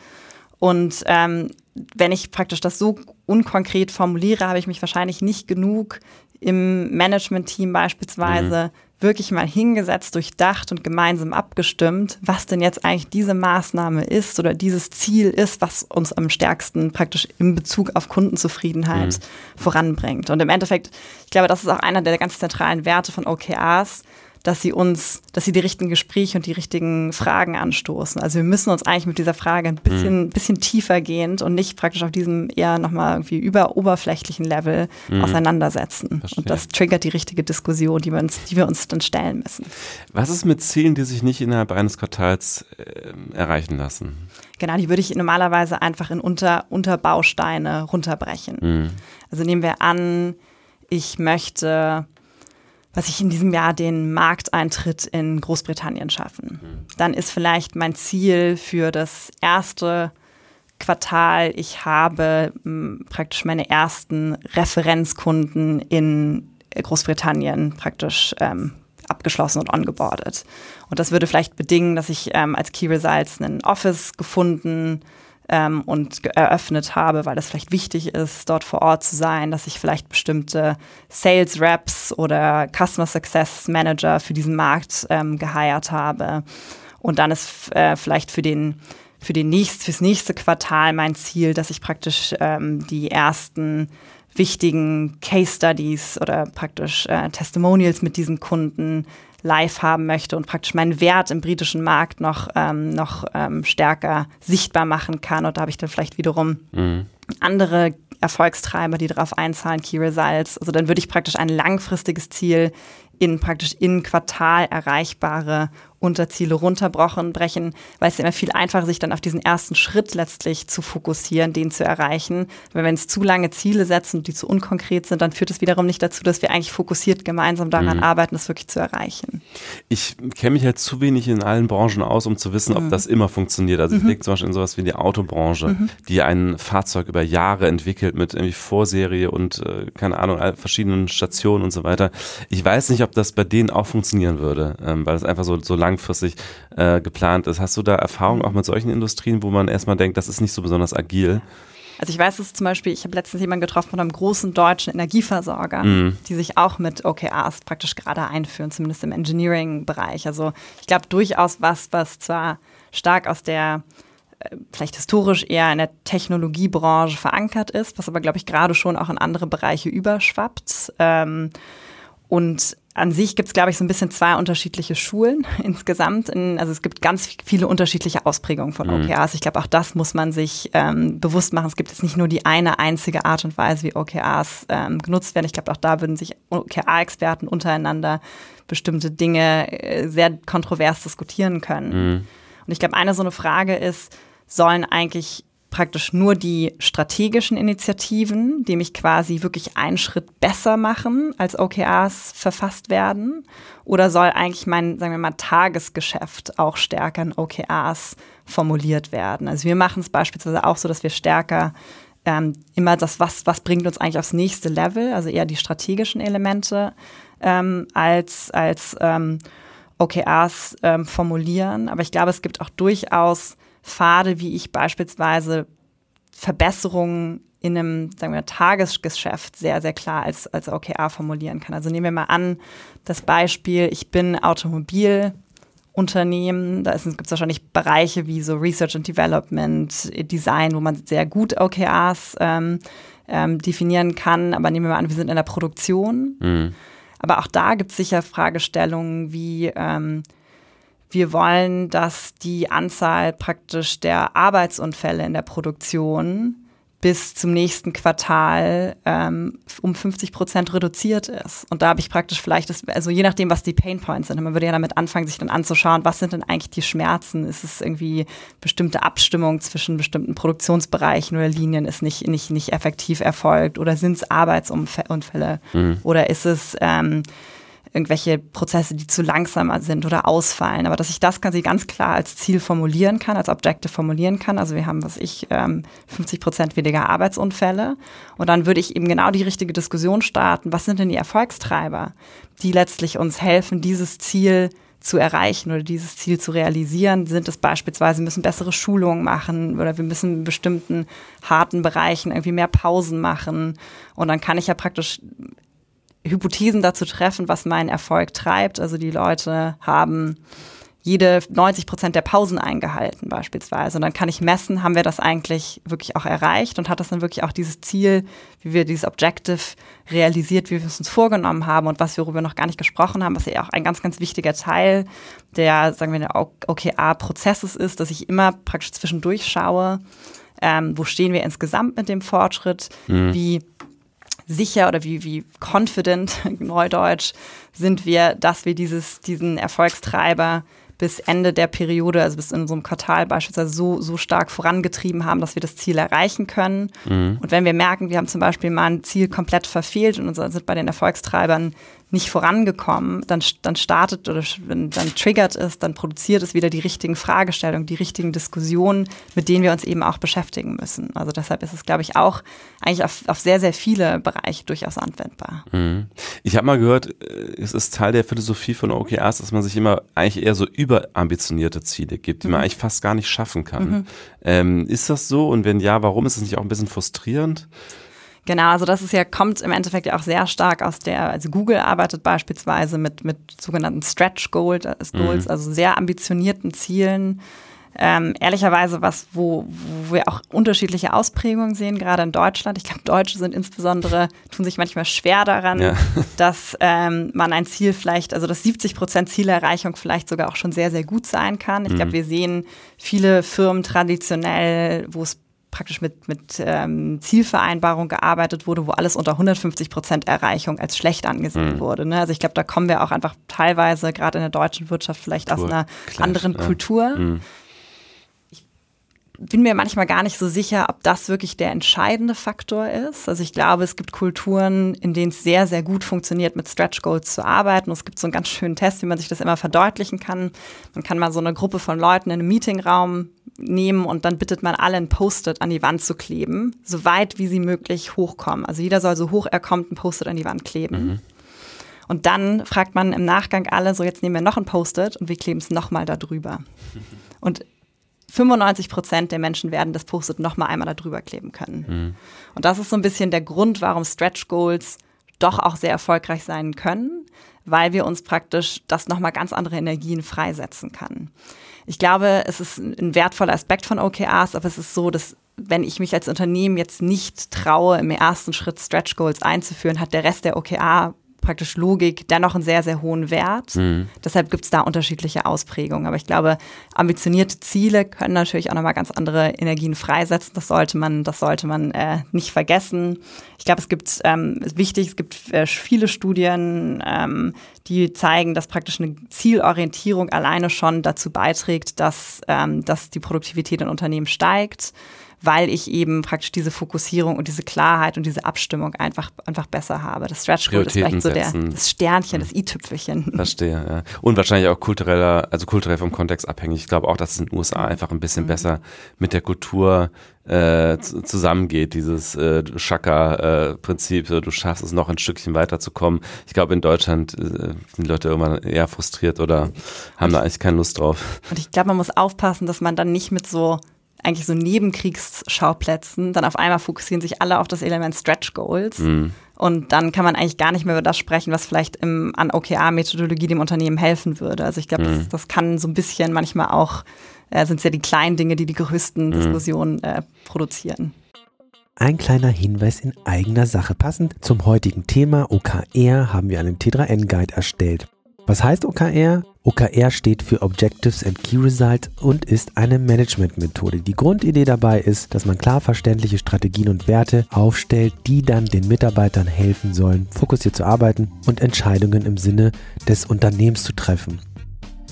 Und ähm, wenn ich praktisch das so unkonkret formuliere, habe ich mich wahrscheinlich nicht genug im Management-Team beispielsweise mhm. Wirklich mal hingesetzt, durchdacht und gemeinsam abgestimmt, was denn jetzt eigentlich diese Maßnahme ist oder dieses Ziel ist, was uns am stärksten praktisch in Bezug auf Kundenzufriedenheit mhm. voranbringt. Und im Endeffekt, ich glaube, das ist auch einer der ganz zentralen Werte von OKRs, dass sie uns, dass sie die richtigen Gespräche und die richtigen Fragen anstoßen. Also wir müssen uns eigentlich mit dieser Frage ein bisschen, mhm. bisschen tiefer gehend und nicht praktisch auf diesem eher nochmal irgendwie über oberflächlichen Level mhm. auseinandersetzen. Verstehe. Und das triggert die richtige Diskussion, die wir, uns, die wir uns dann stellen müssen. Was ist mit Zielen, die sich nicht innerhalb eines Quartals äh, erreichen lassen? Genau, die würde ich normalerweise einfach in Unter, Unterbausteine runterbrechen. Mhm. Also nehmen wir an, ich möchte was ich in diesem Jahr den Markteintritt in Großbritannien schaffen. Mhm. Dann ist vielleicht mein Ziel für das erste Quartal, ich habe m, praktisch meine ersten Referenzkunden in Großbritannien praktisch ähm, abgeschlossen und ongeboardet. Und das würde vielleicht bedingen, dass ich ähm, als Key Results einen Office gefunden habe ähm, und eröffnet habe, weil das vielleicht wichtig ist, dort vor Ort zu sein, dass ich vielleicht bestimmte Sales Reps oder Customer Success Manager für diesen Markt ähm, geheiert habe. Und dann ist äh, vielleicht für den für den nächst, fürs nächste Quartal mein Ziel, dass ich praktisch ähm, die ersten wichtigen Case Studies oder praktisch äh, Testimonials mit diesen Kunden live haben möchte und praktisch meinen Wert im britischen Markt noch, ähm, noch ähm, stärker sichtbar machen kann. Und da habe ich dann vielleicht wiederum mhm. andere Erfolgstreiber, die darauf einzahlen, Key Results. Also dann würde ich praktisch ein langfristiges Ziel in praktisch in Quartal erreichbare Unterziele runterbrechen, brechen, weil es immer viel einfacher sich dann auf diesen ersten Schritt letztlich zu fokussieren, den zu erreichen. Weil wenn es zu lange Ziele setzen die zu unkonkret sind, dann führt es wiederum nicht dazu, dass wir eigentlich fokussiert gemeinsam daran mhm. arbeiten, das wirklich zu erreichen. Ich kenne mich halt zu wenig in allen Branchen aus, um zu wissen, ob mhm. das immer funktioniert. Also mhm. ich denke zum Beispiel in sowas wie die Autobranche, mhm. die ein Fahrzeug über Jahre entwickelt mit irgendwie Vorserie und äh, keine Ahnung, verschiedenen Stationen und so weiter. Ich weiß nicht, ob das bei denen auch funktionieren würde, ähm, weil es einfach so, so lang langfristig äh, geplant ist. Hast du da Erfahrung auch mit solchen Industrien, wo man erstmal denkt, das ist nicht so besonders agil? Also ich weiß es zum Beispiel, ich habe letztens jemanden getroffen von einem großen deutschen Energieversorger, mm. die sich auch mit OKRs praktisch gerade einführen, zumindest im Engineering-Bereich. Also ich glaube durchaus was, was zwar stark aus der äh, vielleicht historisch eher in der Technologiebranche verankert ist, was aber, glaube ich, gerade schon auch in andere Bereiche überschwappt. Ähm, und an sich gibt es, glaube ich, so ein bisschen zwei unterschiedliche Schulen insgesamt. In, also es gibt ganz viele unterschiedliche Ausprägungen von mhm. OKRs. Ich glaube, auch das muss man sich ähm, bewusst machen. Es gibt jetzt nicht nur die eine einzige Art und Weise, wie OKRs ähm, genutzt werden. Ich glaube, auch da würden sich OKR-Experten untereinander bestimmte Dinge äh, sehr kontrovers diskutieren können. Mhm. Und ich glaube, eine so eine Frage ist, sollen eigentlich praktisch nur die strategischen Initiativen, die mich quasi wirklich einen Schritt besser machen, als OKRs verfasst werden? Oder soll eigentlich mein, sagen wir mal, Tagesgeschäft auch stärker in OKRs formuliert werden? Also wir machen es beispielsweise auch so, dass wir stärker ähm, immer das, was, was bringt uns eigentlich aufs nächste Level, also eher die strategischen Elemente ähm, als, als ähm, OKRs ähm, formulieren. Aber ich glaube, es gibt auch durchaus Pfade, wie ich beispielsweise Verbesserungen in einem, sagen wir, Tagesgeschäft sehr, sehr klar als, als OKR formulieren kann. Also nehmen wir mal an, das Beispiel, ich bin Automobilunternehmen, da gibt es wahrscheinlich Bereiche wie so Research and Development, Design, wo man sehr gut OKRs ähm, ähm, definieren kann. Aber nehmen wir mal an, wir sind in der Produktion. Mhm. Aber auch da gibt es sicher Fragestellungen wie ähm, wir wollen, dass die Anzahl praktisch der Arbeitsunfälle in der Produktion bis zum nächsten Quartal ähm, um 50 Prozent reduziert ist. Und da habe ich praktisch vielleicht, das, also je nachdem, was die Pain Points sind, man würde ja damit anfangen, sich dann anzuschauen, was sind denn eigentlich die Schmerzen? Ist es irgendwie bestimmte Abstimmung zwischen bestimmten Produktionsbereichen oder Linien ist nicht, nicht, nicht effektiv erfolgt? Oder sind es Arbeitsunfälle? Mhm. Oder ist es ähm, irgendwelche Prozesse, die zu langsam sind oder ausfallen. Aber dass ich das quasi ganz klar als Ziel formulieren kann, als Objekte formulieren kann. Also wir haben, was ich, 50 ähm, Prozent weniger Arbeitsunfälle. Und dann würde ich eben genau die richtige Diskussion starten. Was sind denn die Erfolgstreiber, die letztlich uns helfen, dieses Ziel zu erreichen oder dieses Ziel zu realisieren, sind es beispielsweise, wir müssen bessere Schulungen machen oder wir müssen in bestimmten harten Bereichen irgendwie mehr Pausen machen. Und dann kann ich ja praktisch Hypothesen dazu treffen, was meinen Erfolg treibt. Also die Leute haben jede 90 Prozent der Pausen eingehalten beispielsweise. Und dann kann ich messen, haben wir das eigentlich wirklich auch erreicht und hat das dann wirklich auch dieses Ziel, wie wir dieses Objective realisiert, wie wir es uns vorgenommen haben und was wir darüber noch gar nicht gesprochen haben, was ja auch ein ganz, ganz wichtiger Teil der, sagen wir, der OKR-Prozesses ist, dass ich immer praktisch zwischendurch schaue, ähm, wo stehen wir insgesamt mit dem Fortschritt, mhm. wie sicher oder wie, wie confident, Neudeutsch, sind wir, dass wir dieses, diesen Erfolgstreiber bis Ende der Periode, also bis in einem Quartal beispielsweise so, so stark vorangetrieben haben, dass wir das Ziel erreichen können. Mhm. Und wenn wir merken, wir haben zum Beispiel mal ein Ziel komplett verfehlt und sind bei den Erfolgstreibern nicht vorangekommen, dann, dann startet oder dann triggert es, dann produziert es wieder die richtigen Fragestellungen, die richtigen Diskussionen, mit denen wir uns eben auch beschäftigen müssen. Also deshalb ist es, glaube ich, auch eigentlich auf, auf sehr, sehr viele Bereiche durchaus anwendbar. Mhm. Ich habe mal gehört, äh, es ist Teil der Philosophie von OKRs, dass man sich immer eigentlich eher so überambitionierte Ziele gibt, die man mhm. eigentlich fast gar nicht schaffen kann. Mhm. Ähm, ist das so? Und wenn ja, warum ist es nicht auch ein bisschen frustrierend? Genau, also das ist ja, kommt im Endeffekt ja auch sehr stark aus der, also Google arbeitet beispielsweise mit, mit sogenannten Stretch Goals, äh, mhm. also sehr ambitionierten Zielen. Ähm, ehrlicherweise was, wo, wo wir auch unterschiedliche Ausprägungen sehen, gerade in Deutschland. Ich glaube, Deutsche sind insbesondere, tun sich manchmal schwer daran, ja. dass ähm, man ein Ziel vielleicht, also dass 70 Prozent Zielerreichung vielleicht sogar auch schon sehr, sehr gut sein kann. Ich mhm. glaube, wir sehen viele Firmen traditionell, wo es praktisch mit, mit ähm, Zielvereinbarung gearbeitet wurde, wo alles unter 150 Prozent Erreichung als schlecht angesehen mhm. wurde. Ne? Also ich glaube, da kommen wir auch einfach teilweise, gerade in der deutschen Wirtschaft, vielleicht Kultur, aus einer Clash, anderen ja. Kultur. Mhm. Ich bin mir manchmal gar nicht so sicher, ob das wirklich der entscheidende Faktor ist. Also ich glaube, es gibt Kulturen, in denen es sehr, sehr gut funktioniert, mit Stretch Goals zu arbeiten. es gibt so einen ganz schönen Test, wie man sich das immer verdeutlichen kann. Man kann mal so eine Gruppe von Leuten in einem Meetingraum nehmen und dann bittet man alle ein Post-it an die Wand zu kleben, so weit wie sie möglich hochkommen. Also jeder soll so hoch er kommt ein Post-it an die Wand kleben. Mhm. Und dann fragt man im Nachgang alle, so jetzt nehmen wir noch ein Post-it und wir kleben es nochmal da drüber. Und 95 Prozent der Menschen werden das Post-it nochmal einmal da drüber kleben können. Mhm. Und das ist so ein bisschen der Grund, warum Stretch Goals doch auch sehr erfolgreich sein können, weil wir uns praktisch das nochmal ganz andere Energien freisetzen kann. Ich glaube, es ist ein wertvoller Aspekt von OKRs, aber es ist so, dass wenn ich mich als Unternehmen jetzt nicht traue, im ersten Schritt Stretch Goals einzuführen, hat der Rest der OKR praktisch Logik dennoch einen sehr, sehr hohen Wert. Mhm. Deshalb gibt es da unterschiedliche Ausprägungen. Aber ich glaube, ambitionierte Ziele können natürlich auch nochmal ganz andere Energien freisetzen. Das sollte man, das sollte man äh, nicht vergessen. Ich glaube, es gibt, ähm, ist wichtig, es gibt äh, viele Studien, ähm, die zeigen, dass praktisch eine Zielorientierung alleine schon dazu beiträgt, dass, ähm, dass die Produktivität in Unternehmen steigt weil ich eben praktisch diese Fokussierung und diese Klarheit und diese Abstimmung einfach, einfach besser habe. Das Stretch Goal ist vielleicht so der, das Sternchen, das i-Tüpfelchen. Verstehe, ja. Und wahrscheinlich auch kultureller, also kulturell vom Kontext abhängig. Ich glaube auch, dass es in den USA einfach ein bisschen mhm. besser mit der Kultur äh, zusammengeht, dieses äh, Shaka-Prinzip, äh, du schaffst es noch ein Stückchen weiterzukommen. Ich glaube, in Deutschland äh, sind die Leute irgendwann eher frustriert oder haben da eigentlich keine Lust drauf. Und ich glaube, man muss aufpassen, dass man dann nicht mit so eigentlich so Nebenkriegsschauplätzen, dann auf einmal fokussieren sich alle auf das Element Stretch Goals. Mhm. Und dann kann man eigentlich gar nicht mehr über das sprechen, was vielleicht im, an OKR-Methodologie dem Unternehmen helfen würde. Also ich glaube, mhm. das, das, kann so ein bisschen manchmal auch, äh, sind es ja die kleinen Dinge, die die größten mhm. Diskussionen äh, produzieren. Ein kleiner Hinweis in eigener Sache. Passend zum heutigen Thema OKR haben wir einen T3N-Guide erstellt. Was heißt OKR? OKR steht für Objectives and Key Results und ist eine Managementmethode. Die Grundidee dabei ist, dass man klar verständliche Strategien und Werte aufstellt, die dann den Mitarbeitern helfen sollen, fokussiert zu arbeiten und Entscheidungen im Sinne des Unternehmens zu treffen.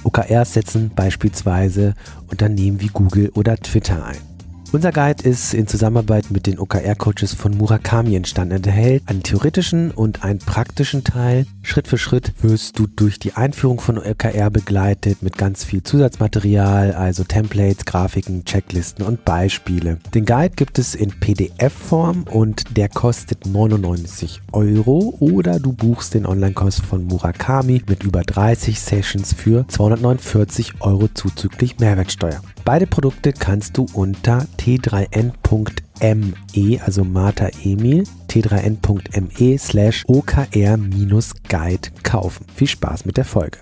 OKRs setzen beispielsweise Unternehmen wie Google oder Twitter ein. Unser Guide ist in Zusammenarbeit mit den OKR-Coaches von Murakami entstanden. Er enthält einen theoretischen und einen praktischen Teil. Schritt für Schritt wirst du durch die Einführung von OKR begleitet mit ganz viel Zusatzmaterial, also Templates, Grafiken, Checklisten und Beispiele. Den Guide gibt es in PDF-Form und der kostet 99 Euro oder du buchst den Online-Kurs von Murakami mit über 30 Sessions für 249 Euro zuzüglich Mehrwertsteuer. Beide Produkte kannst du unter t3n.me, also Martha Emil, t3n.me slash okr-guide kaufen. Viel Spaß mit der Folge.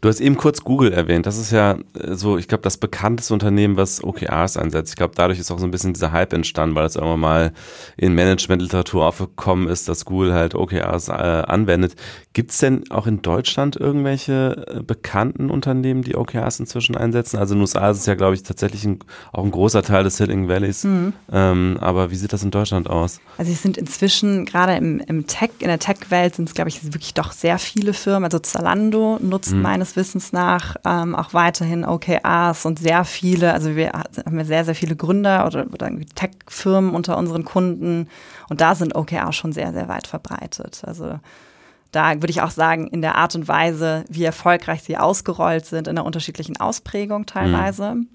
Du hast eben kurz Google erwähnt. Das ist ja äh, so, ich glaube, das bekannteste Unternehmen, was OKRs einsetzt. Ich glaube, dadurch ist auch so ein bisschen dieser Hype entstanden, weil es irgendwann mal in Managementliteratur aufgekommen ist, dass Google halt OKRs äh, anwendet. Gibt es denn auch in Deutschland irgendwelche äh, bekannten Unternehmen, die OKRs inzwischen einsetzen? Also in den USA ist es ja, glaube ich, tatsächlich ein, auch ein großer Teil des Silicon Valleys. Mhm. Ähm, aber wie sieht das in Deutschland aus? Also es sind inzwischen gerade im, im Tech, in der Tech-Welt sind es, glaube ich, wirklich doch sehr viele Firmen. Also Zalando nutzt mhm. meines Wissens nach ähm, auch weiterhin OKRs und sehr viele, also wir haben sehr, sehr viele Gründer oder, oder Tech-Firmen unter unseren Kunden und da sind OKRs schon sehr, sehr weit verbreitet. Also da würde ich auch sagen, in der Art und Weise, wie erfolgreich sie ausgerollt sind, in einer unterschiedlichen Ausprägung teilweise. Mhm.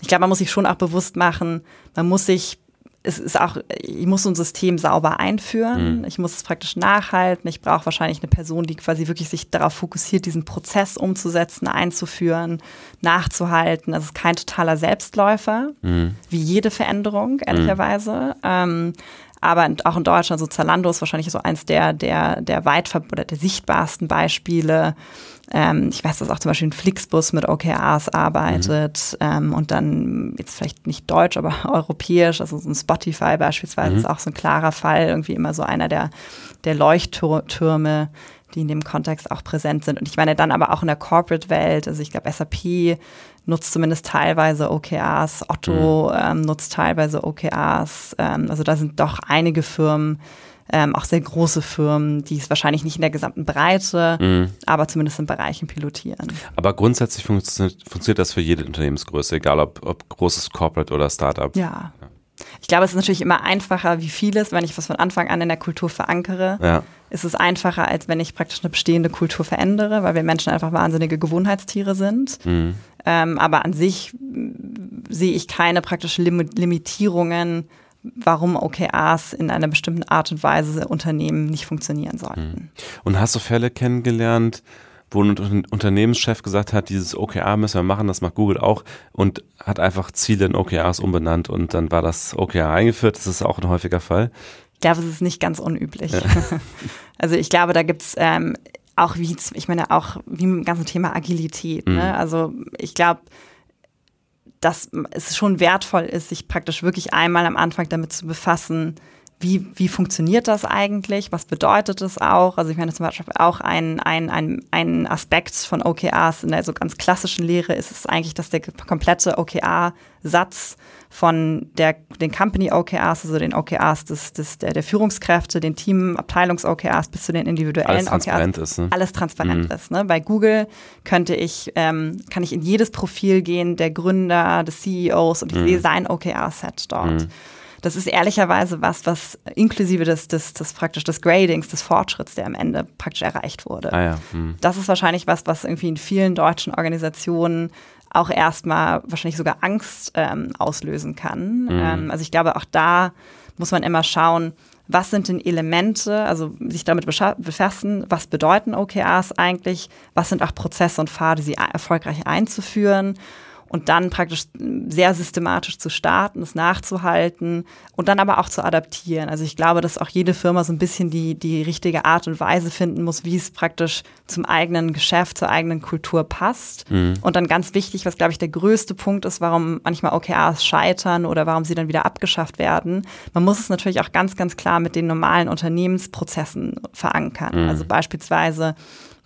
Ich glaube, man muss sich schon auch bewusst machen, man muss sich es ist auch, ich muss so ein System sauber einführen. Mhm. Ich muss es praktisch nachhalten. Ich brauche wahrscheinlich eine Person, die quasi wirklich sich darauf fokussiert, diesen Prozess umzusetzen, einzuführen, nachzuhalten. Das ist kein totaler Selbstläufer, mhm. wie jede Veränderung, ehrlicherweise. Mhm. Ähm, aber auch in Deutschland, so Zalando ist wahrscheinlich so eins der, der, der weit oder der sichtbarsten Beispiele. Ähm, ich weiß, dass auch zum Beispiel ein Flixbus mit OKRs arbeitet mhm. ähm, und dann jetzt vielleicht nicht deutsch, aber europäisch, also so ein Spotify beispielsweise mhm. ist auch so ein klarer Fall, irgendwie immer so einer der, der Leuchttürme, die in dem Kontext auch präsent sind. Und ich meine dann aber auch in der Corporate-Welt, also ich glaube SAP nutzt zumindest teilweise OKRs, Otto mhm. ähm, nutzt teilweise OKRs. Ähm, also da sind doch einige Firmen, ähm, auch sehr große Firmen, die es wahrscheinlich nicht in der gesamten Breite, mhm. aber zumindest in Bereichen pilotieren. Aber grundsätzlich funktioniert, funktioniert das für jede Unternehmensgröße, egal ob, ob großes Corporate oder Startup. Ja. ja. Ich glaube, es ist natürlich immer einfacher wie vieles, wenn ich was von Anfang an in der Kultur verankere. Ja. Ist es einfacher, als wenn ich praktisch eine bestehende Kultur verändere, weil wir Menschen einfach wahnsinnige Gewohnheitstiere sind. Mhm. Ähm, aber an sich sehe ich keine praktischen Lim Limitierungen, warum OKRs in einer bestimmten Art und Weise Unternehmen nicht funktionieren sollten. Mhm. Und hast du Fälle kennengelernt, wo ein Unternehmenschef gesagt hat, dieses OKR müssen wir machen, das macht Google auch und hat einfach Ziele in OKRs umbenannt und dann war das OKR eingeführt. Das ist auch ein häufiger Fall. Ich glaube, es ist nicht ganz unüblich. Ja. Also ich glaube, da gibt es ähm, auch wie, ich meine, auch wie mit dem ganzen Thema Agilität. Ne? Mhm. Ne? Also ich glaube, dass es schon wertvoll ist, sich praktisch wirklich einmal am Anfang damit zu befassen, wie, wie funktioniert das eigentlich? Was bedeutet das auch? Also ich meine zum Beispiel auch ein, ein, ein, ein Aspekt von OKRs in der so ganz klassischen Lehre ist es eigentlich, dass der komplette OKR-Satz von der, den Company OKRs, also den OKRs des, des, der, der Führungskräfte, den Team, Abteilungs-OKRs bis zu den individuellen alles transparent OKRs, ist, ne? alles transparent mhm. ist. Ne? Bei Google könnte ich, ähm, kann ich in jedes Profil gehen, der Gründer, des CEOs und ich mhm. sehe sein OKR-Set dort. Mhm. Das ist ehrlicherweise was, was inklusive des, des, des praktisch des Gradings, des Fortschritts, der am Ende praktisch erreicht wurde. Ah ja. hm. Das ist wahrscheinlich was, was irgendwie in vielen deutschen Organisationen auch erstmal wahrscheinlich sogar Angst ähm, auslösen kann. Mhm. Ähm, also ich glaube, auch da muss man immer schauen, was sind denn Elemente, also sich damit befassen, was bedeuten OKRs eigentlich, was sind auch Prozesse und Pfade, sie erfolgreich einzuführen und dann praktisch sehr systematisch zu starten, es nachzuhalten und dann aber auch zu adaptieren. Also ich glaube, dass auch jede Firma so ein bisschen die, die richtige Art und Weise finden muss, wie es praktisch zum eigenen Geschäft, zur eigenen Kultur passt. Mhm. Und dann ganz wichtig, was glaube ich der größte Punkt ist, warum manchmal OKRs scheitern oder warum sie dann wieder abgeschafft werden. Man muss es natürlich auch ganz, ganz klar mit den normalen Unternehmensprozessen verankern. Mhm. Also beispielsweise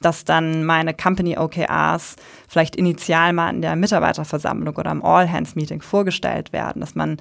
dass dann meine Company OKRs vielleicht initial mal in der Mitarbeiterversammlung oder im All-Hands-Meeting vorgestellt werden, dass man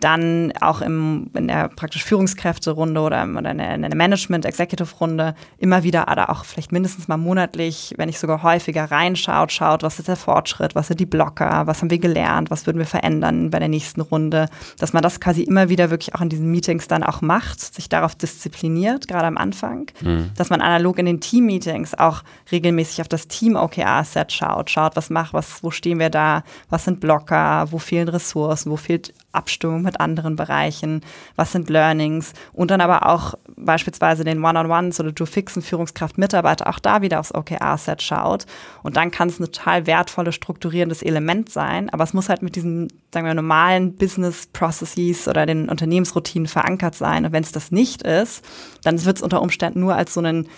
dann auch im, in der praktisch Führungskräfterunde oder, oder in der Management-Executive-Runde immer wieder oder auch vielleicht mindestens mal monatlich, wenn nicht sogar häufiger reinschaut, schaut, was ist der Fortschritt, was sind die Blocker, was haben wir gelernt, was würden wir verändern bei der nächsten Runde, dass man das quasi immer wieder wirklich auch in diesen Meetings dann auch macht, sich darauf diszipliniert, gerade am Anfang, mhm. dass man analog in den Team-Meetings auch auch regelmäßig auf das Team OKR-Set schaut, schaut, was macht, was, wo stehen wir da, was sind Blocker, wo fehlen Ressourcen, wo fehlt Abstimmung mit anderen Bereichen, was sind Learnings und dann aber auch beispielsweise den One-on-Ones oder du fixen Führungskraft-Mitarbeiter auch da wieder aufs OKR-Set schaut. Und dann kann es ein total wertvolles, strukturierendes Element sein, aber es muss halt mit diesen, sagen wir, normalen Business-Processes oder den Unternehmensroutinen verankert sein. Und wenn es das nicht ist, dann wird es unter Umständen nur als so einen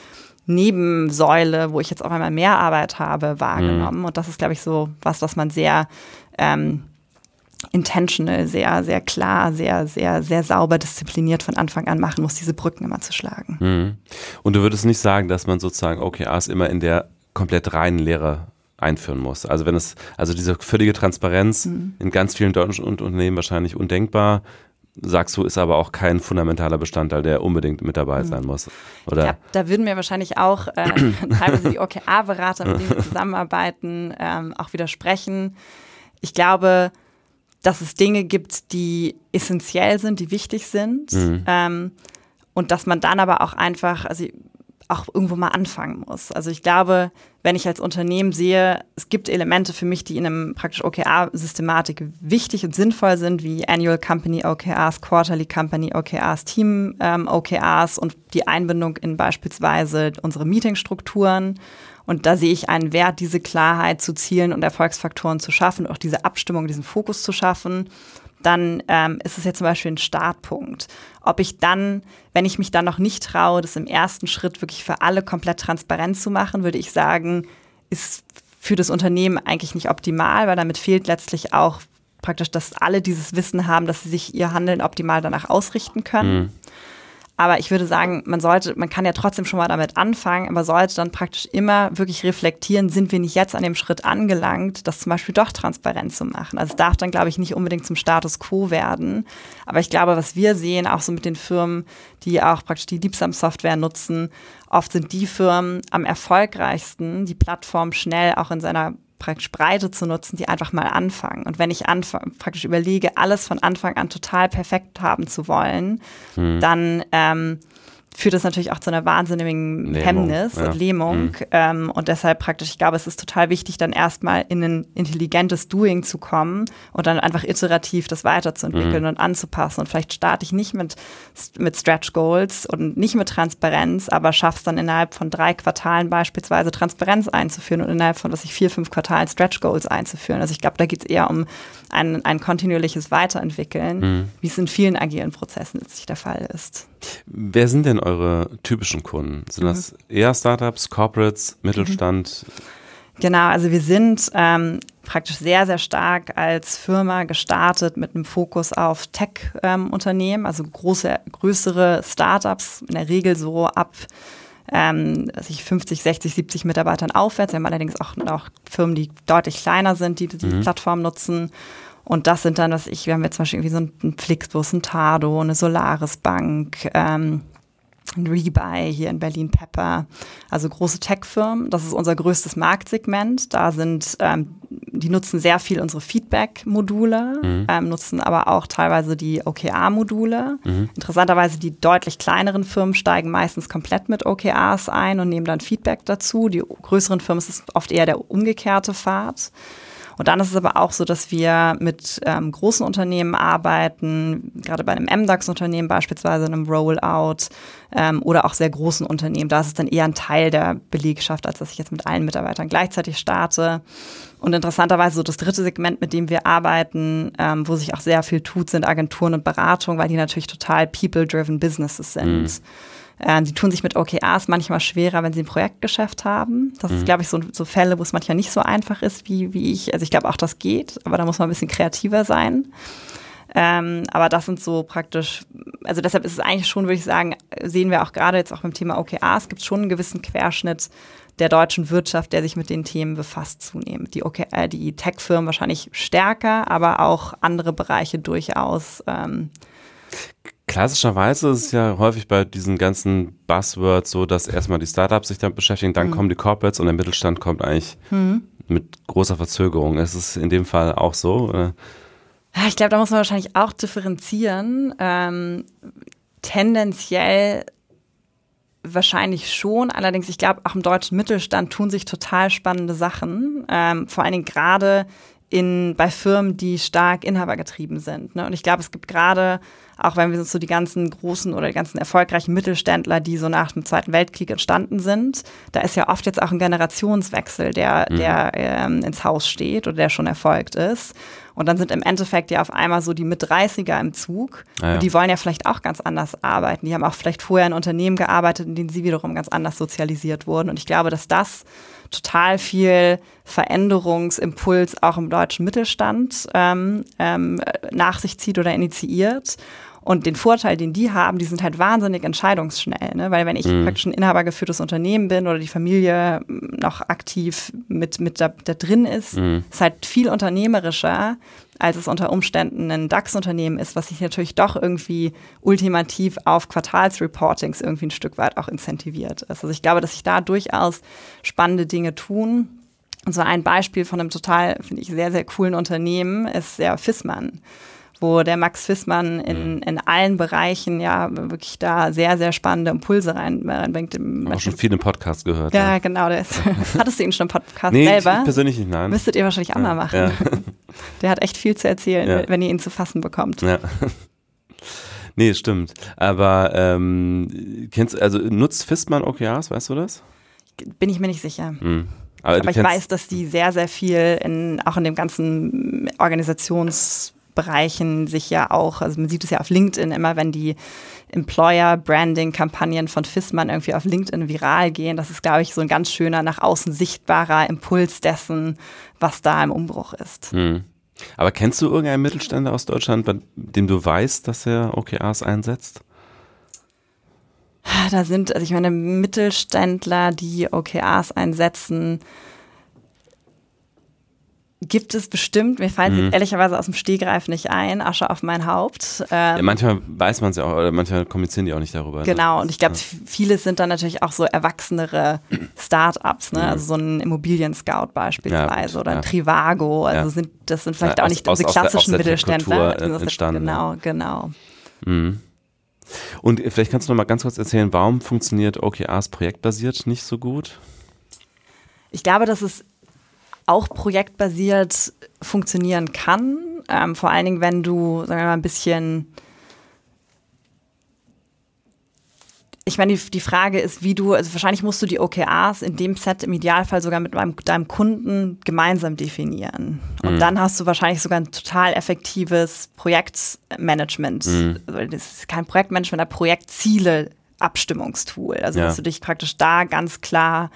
Nebensäule, wo ich jetzt auf einmal mehr Arbeit habe, wahrgenommen. Mhm. Und das ist, glaube ich, so was, was man sehr ähm, intentional, sehr, sehr klar, sehr, sehr, sehr sauber diszipliniert von Anfang an machen muss, diese Brücken immer zu schlagen. Mhm. Und du würdest nicht sagen, dass man sozusagen OKRs immer in der komplett reinen Lehre einführen muss. Also wenn es, also diese völlige Transparenz mhm. in ganz vielen deutschen Unternehmen wahrscheinlich undenkbar. Sagst du, ist aber auch kein fundamentaler Bestandteil, der unbedingt mit dabei mhm. sein muss, oder? Ja, da würden mir wahrscheinlich auch äh, teilweise die OKR-Berater, mit denen wir zusammenarbeiten, ähm, auch widersprechen. Ich glaube, dass es Dinge gibt, die essentiell sind, die wichtig sind. Mhm. Ähm, und dass man dann aber auch einfach, also auch irgendwo mal anfangen muss. Also ich glaube, wenn ich als Unternehmen sehe, es gibt Elemente für mich, die in einem praktisch OKR-Systematik wichtig und sinnvoll sind, wie Annual Company OKRs, Quarterly Company OKRs, Team ähm, OKRs und die Einbindung in beispielsweise unsere Meetingstrukturen und da sehe ich einen Wert, diese Klarheit zu Zielen und Erfolgsfaktoren zu schaffen, auch diese Abstimmung, diesen Fokus zu schaffen. Dann ähm, ist es ja zum Beispiel ein Startpunkt. Ob ich dann, wenn ich mich dann noch nicht traue, das im ersten Schritt wirklich für alle komplett transparent zu machen, würde ich sagen, ist für das Unternehmen eigentlich nicht optimal, weil damit fehlt letztlich auch praktisch, dass alle dieses Wissen haben, dass sie sich ihr Handeln optimal danach ausrichten können. Mhm. Aber ich würde sagen, man sollte, man kann ja trotzdem schon mal damit anfangen, aber sollte dann praktisch immer wirklich reflektieren, sind wir nicht jetzt an dem Schritt angelangt, das zum Beispiel doch transparent zu machen. Also es darf dann, glaube ich, nicht unbedingt zum Status quo werden. Aber ich glaube, was wir sehen, auch so mit den Firmen, die auch praktisch die Liebsam-Software nutzen, oft sind die Firmen am erfolgreichsten, die Plattform schnell auch in seiner praktisch Breite zu nutzen, die einfach mal anfangen. Und wenn ich praktisch überlege, alles von Anfang an total perfekt haben zu wollen, hm. dann ähm, führt das natürlich auch zu einer wahnsinnigen Lähmung, Hemmnis ja. und Lähmung. Mhm. Ähm, und deshalb praktisch, ich glaube, es ist total wichtig, dann erstmal in ein intelligentes Doing zu kommen und dann einfach iterativ das weiterzuentwickeln mhm. und anzupassen. Und vielleicht starte ich nicht mit, mit Stretch Goals und nicht mit Transparenz, aber schaff's dann innerhalb von drei Quartalen beispielsweise Transparenz einzuführen und innerhalb von, was ich vier, fünf Quartalen Stretch Goals einzuführen. Also ich glaube, da geht es eher um ein, ein kontinuierliches Weiterentwickeln, mhm. wie es in vielen agilen Prozessen letztlich der Fall ist. Wer sind denn eure typischen Kunden? Sind mhm. das eher Startups, Corporates, Mittelstand? Mhm. Genau, also wir sind ähm, praktisch sehr, sehr stark als Firma gestartet mit einem Fokus auf Tech-Unternehmen, ähm, also große, größere Startups, in der Regel so ab ähm, 50, 60, 70 Mitarbeitern aufwärts. Wir haben allerdings auch, auch Firmen, die deutlich kleiner sind, die die mhm. Plattform nutzen. Und das sind dann, was ich, wir haben jetzt zum Beispiel irgendwie so einen Flixbus, ein Tado, eine Solaris Bank, ähm, ein Rebuy hier in Berlin Pepper, also große Tech-Firmen. Das ist unser größtes Marktsegment. Da sind, ähm, die nutzen sehr viel unsere Feedback-Module, mhm. ähm, nutzen aber auch teilweise die OKR-Module. Mhm. Interessanterweise die deutlich kleineren Firmen steigen meistens komplett mit OKRs ein und nehmen dann Feedback dazu. Die größeren Firmen ist es oft eher der umgekehrte Pfad. Und dann ist es aber auch so, dass wir mit ähm, großen Unternehmen arbeiten, gerade bei einem MDAX-Unternehmen beispielsweise, einem Rollout ähm, oder auch sehr großen Unternehmen. Da ist es dann eher ein Teil der Belegschaft, als dass ich jetzt mit allen Mitarbeitern gleichzeitig starte. Und interessanterweise so das dritte Segment, mit dem wir arbeiten, ähm, wo sich auch sehr viel tut, sind Agenturen und Beratung, weil die natürlich total people-driven Businesses sind. Mhm. Ähm, die tun sich mit OKRs manchmal schwerer, wenn sie ein Projektgeschäft haben. Das mhm. ist, glaube ich, so, so Fälle, wo es manchmal nicht so einfach ist, wie, wie ich. Also ich glaube auch, das geht, aber da muss man ein bisschen kreativer sein. Ähm, aber das sind so praktisch, also deshalb ist es eigentlich schon, würde ich sagen, sehen wir auch gerade jetzt auch beim Thema OKRs, gibt es schon einen gewissen Querschnitt der deutschen Wirtschaft, der sich mit den Themen befasst zunehmend. Die, okay, äh, die Tech-Firmen wahrscheinlich stärker, aber auch andere Bereiche durchaus. Ähm, Klassischerweise ist es ja häufig bei diesen ganzen Buzzwords so, dass erstmal die Startups sich damit beschäftigen, dann mhm. kommen die Corporates und der Mittelstand kommt eigentlich mhm. mit großer Verzögerung. Ist es in dem Fall auch so? Oder? Ich glaube, da muss man wahrscheinlich auch differenzieren. Ähm, tendenziell wahrscheinlich schon. Allerdings, ich glaube, auch im deutschen Mittelstand tun sich total spannende Sachen. Ähm, vor allen Dingen gerade in, bei Firmen, die stark inhabergetrieben sind. Ne? Und ich glaube, es gibt gerade, auch wenn wir uns so die ganzen großen oder die ganzen erfolgreichen Mittelständler, die so nach dem Zweiten Weltkrieg entstanden sind, da ist ja oft jetzt auch ein Generationswechsel, der, mhm. der ähm, ins Haus steht oder der schon erfolgt ist. Und dann sind im Endeffekt ja auf einmal so die Mit-30er im Zug. Ah, ja. Und die wollen ja vielleicht auch ganz anders arbeiten. Die haben auch vielleicht vorher in Unternehmen gearbeitet, in denen sie wiederum ganz anders sozialisiert wurden. Und ich glaube, dass das total viel Veränderungsimpuls auch im deutschen Mittelstand ähm, ähm, nach sich zieht oder initiiert. Und den Vorteil, den die haben, die sind halt wahnsinnig entscheidungsschnell. Ne? Weil wenn ich mhm. praktisch ein inhabergeführtes Unternehmen bin oder die Familie noch aktiv mit, mit da, da drin ist, mhm. ist halt viel unternehmerischer, als es unter Umständen ein DAX-Unternehmen ist, was sich natürlich doch irgendwie ultimativ auf Quartalsreportings irgendwie ein Stück weit auch incentiviert. Also ich glaube, dass sich da durchaus spannende Dinge tun. Und so ein Beispiel von einem total, finde ich, sehr, sehr coolen Unternehmen ist der Fissmann wo der Max Fissmann in, mhm. in allen Bereichen ja wirklich da sehr, sehr spannende Impulse rein, reinbringt. Ich habe schon viele Podcasts gehört. Ja, ja. genau. Der ist, hattest du ihn schon im Podcast nee, selber? Ich persönlich nicht, nein. Müsstet ihr wahrscheinlich auch ja, mal machen. Ja. Der hat echt viel zu erzählen, wenn ihr ihn zu fassen bekommt. Ja. Nee, stimmt. Aber ähm, kennst also nutzt Fistmann OKRs, weißt du das? Bin ich mir nicht sicher. Mhm. Aber, Aber ich weiß, dass die sehr, sehr viel in, auch in dem ganzen Organisations- Bereichen sich ja auch, also man sieht es ja auf LinkedIn immer, wenn die Employer-Branding-Kampagnen von Fissmann irgendwie auf LinkedIn viral gehen. Das ist, glaube ich, so ein ganz schöner, nach außen sichtbarer Impuls dessen, was da im Umbruch ist. Hm. Aber kennst du irgendeinen Mittelständler aus Deutschland, bei dem du weißt, dass er OKRs einsetzt? Da sind, also ich meine, Mittelständler, die OKRs einsetzen, Gibt es bestimmt, mir fallen mhm. ehrlicherweise aus dem Stehgreif nicht ein, Asche auf mein Haupt. Ähm, ja, manchmal weiß man es ja auch, oder manchmal kommunizieren die auch nicht darüber. Ne? Genau, ne? und ich glaube, ja. viele sind dann natürlich auch so erwachsenere Start-ups, ne? Mhm. also so ein Immobilien-Scout beispielsweise ja, oder ein Trivago, also sind, das sind vielleicht auch nicht aus, diese klassischen aus der, aus Mittelständler. Der entstanden. Genau, genau. Mhm. Und vielleicht kannst du noch mal ganz kurz erzählen, warum funktioniert OKRs projektbasiert nicht so gut? Ich glaube, dass es auch projektbasiert funktionieren kann. Ähm, vor allen Dingen, wenn du, sagen wir mal, ein bisschen ich meine, die, die, Frage ist, wie du, also wahrscheinlich musst du die OKRs in dem Set im Idealfall sogar mit deinem, deinem Kunden gemeinsam definieren. Und mhm. dann hast du wahrscheinlich sogar ein total effektives Projektmanagement. Mhm. Also das ist kein Projektmanagement, ein Projektziele Abstimmungstool. Also, ja. dass du dich praktisch da ganz klar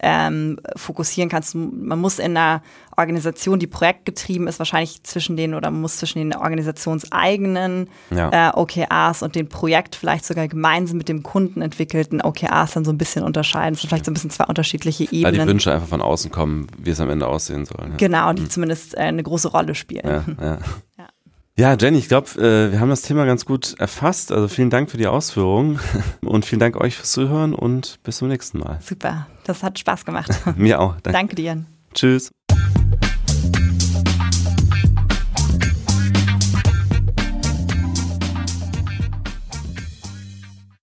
ähm, fokussieren kannst. Man muss in einer Organisation, die projektgetrieben ist, wahrscheinlich zwischen den oder man muss zwischen den organisationseigenen ja. äh, OKRs und den Projekt vielleicht sogar gemeinsam mit dem Kunden entwickelten OKRs dann so ein bisschen unterscheiden. Das sind vielleicht so ein bisschen zwei unterschiedliche Ebenen. Weil die Wünsche einfach von außen kommen, wie es am Ende aussehen soll. Ja. Genau, die mhm. zumindest äh, eine große Rolle spielen. Ja, ja. Ja, Jenny, ich glaube, äh, wir haben das Thema ganz gut erfasst. Also vielen Dank für die Ausführungen und vielen Dank euch fürs Zuhören und bis zum nächsten Mal. Super, das hat Spaß gemacht. Mir auch. Danke, danke dir. Tschüss.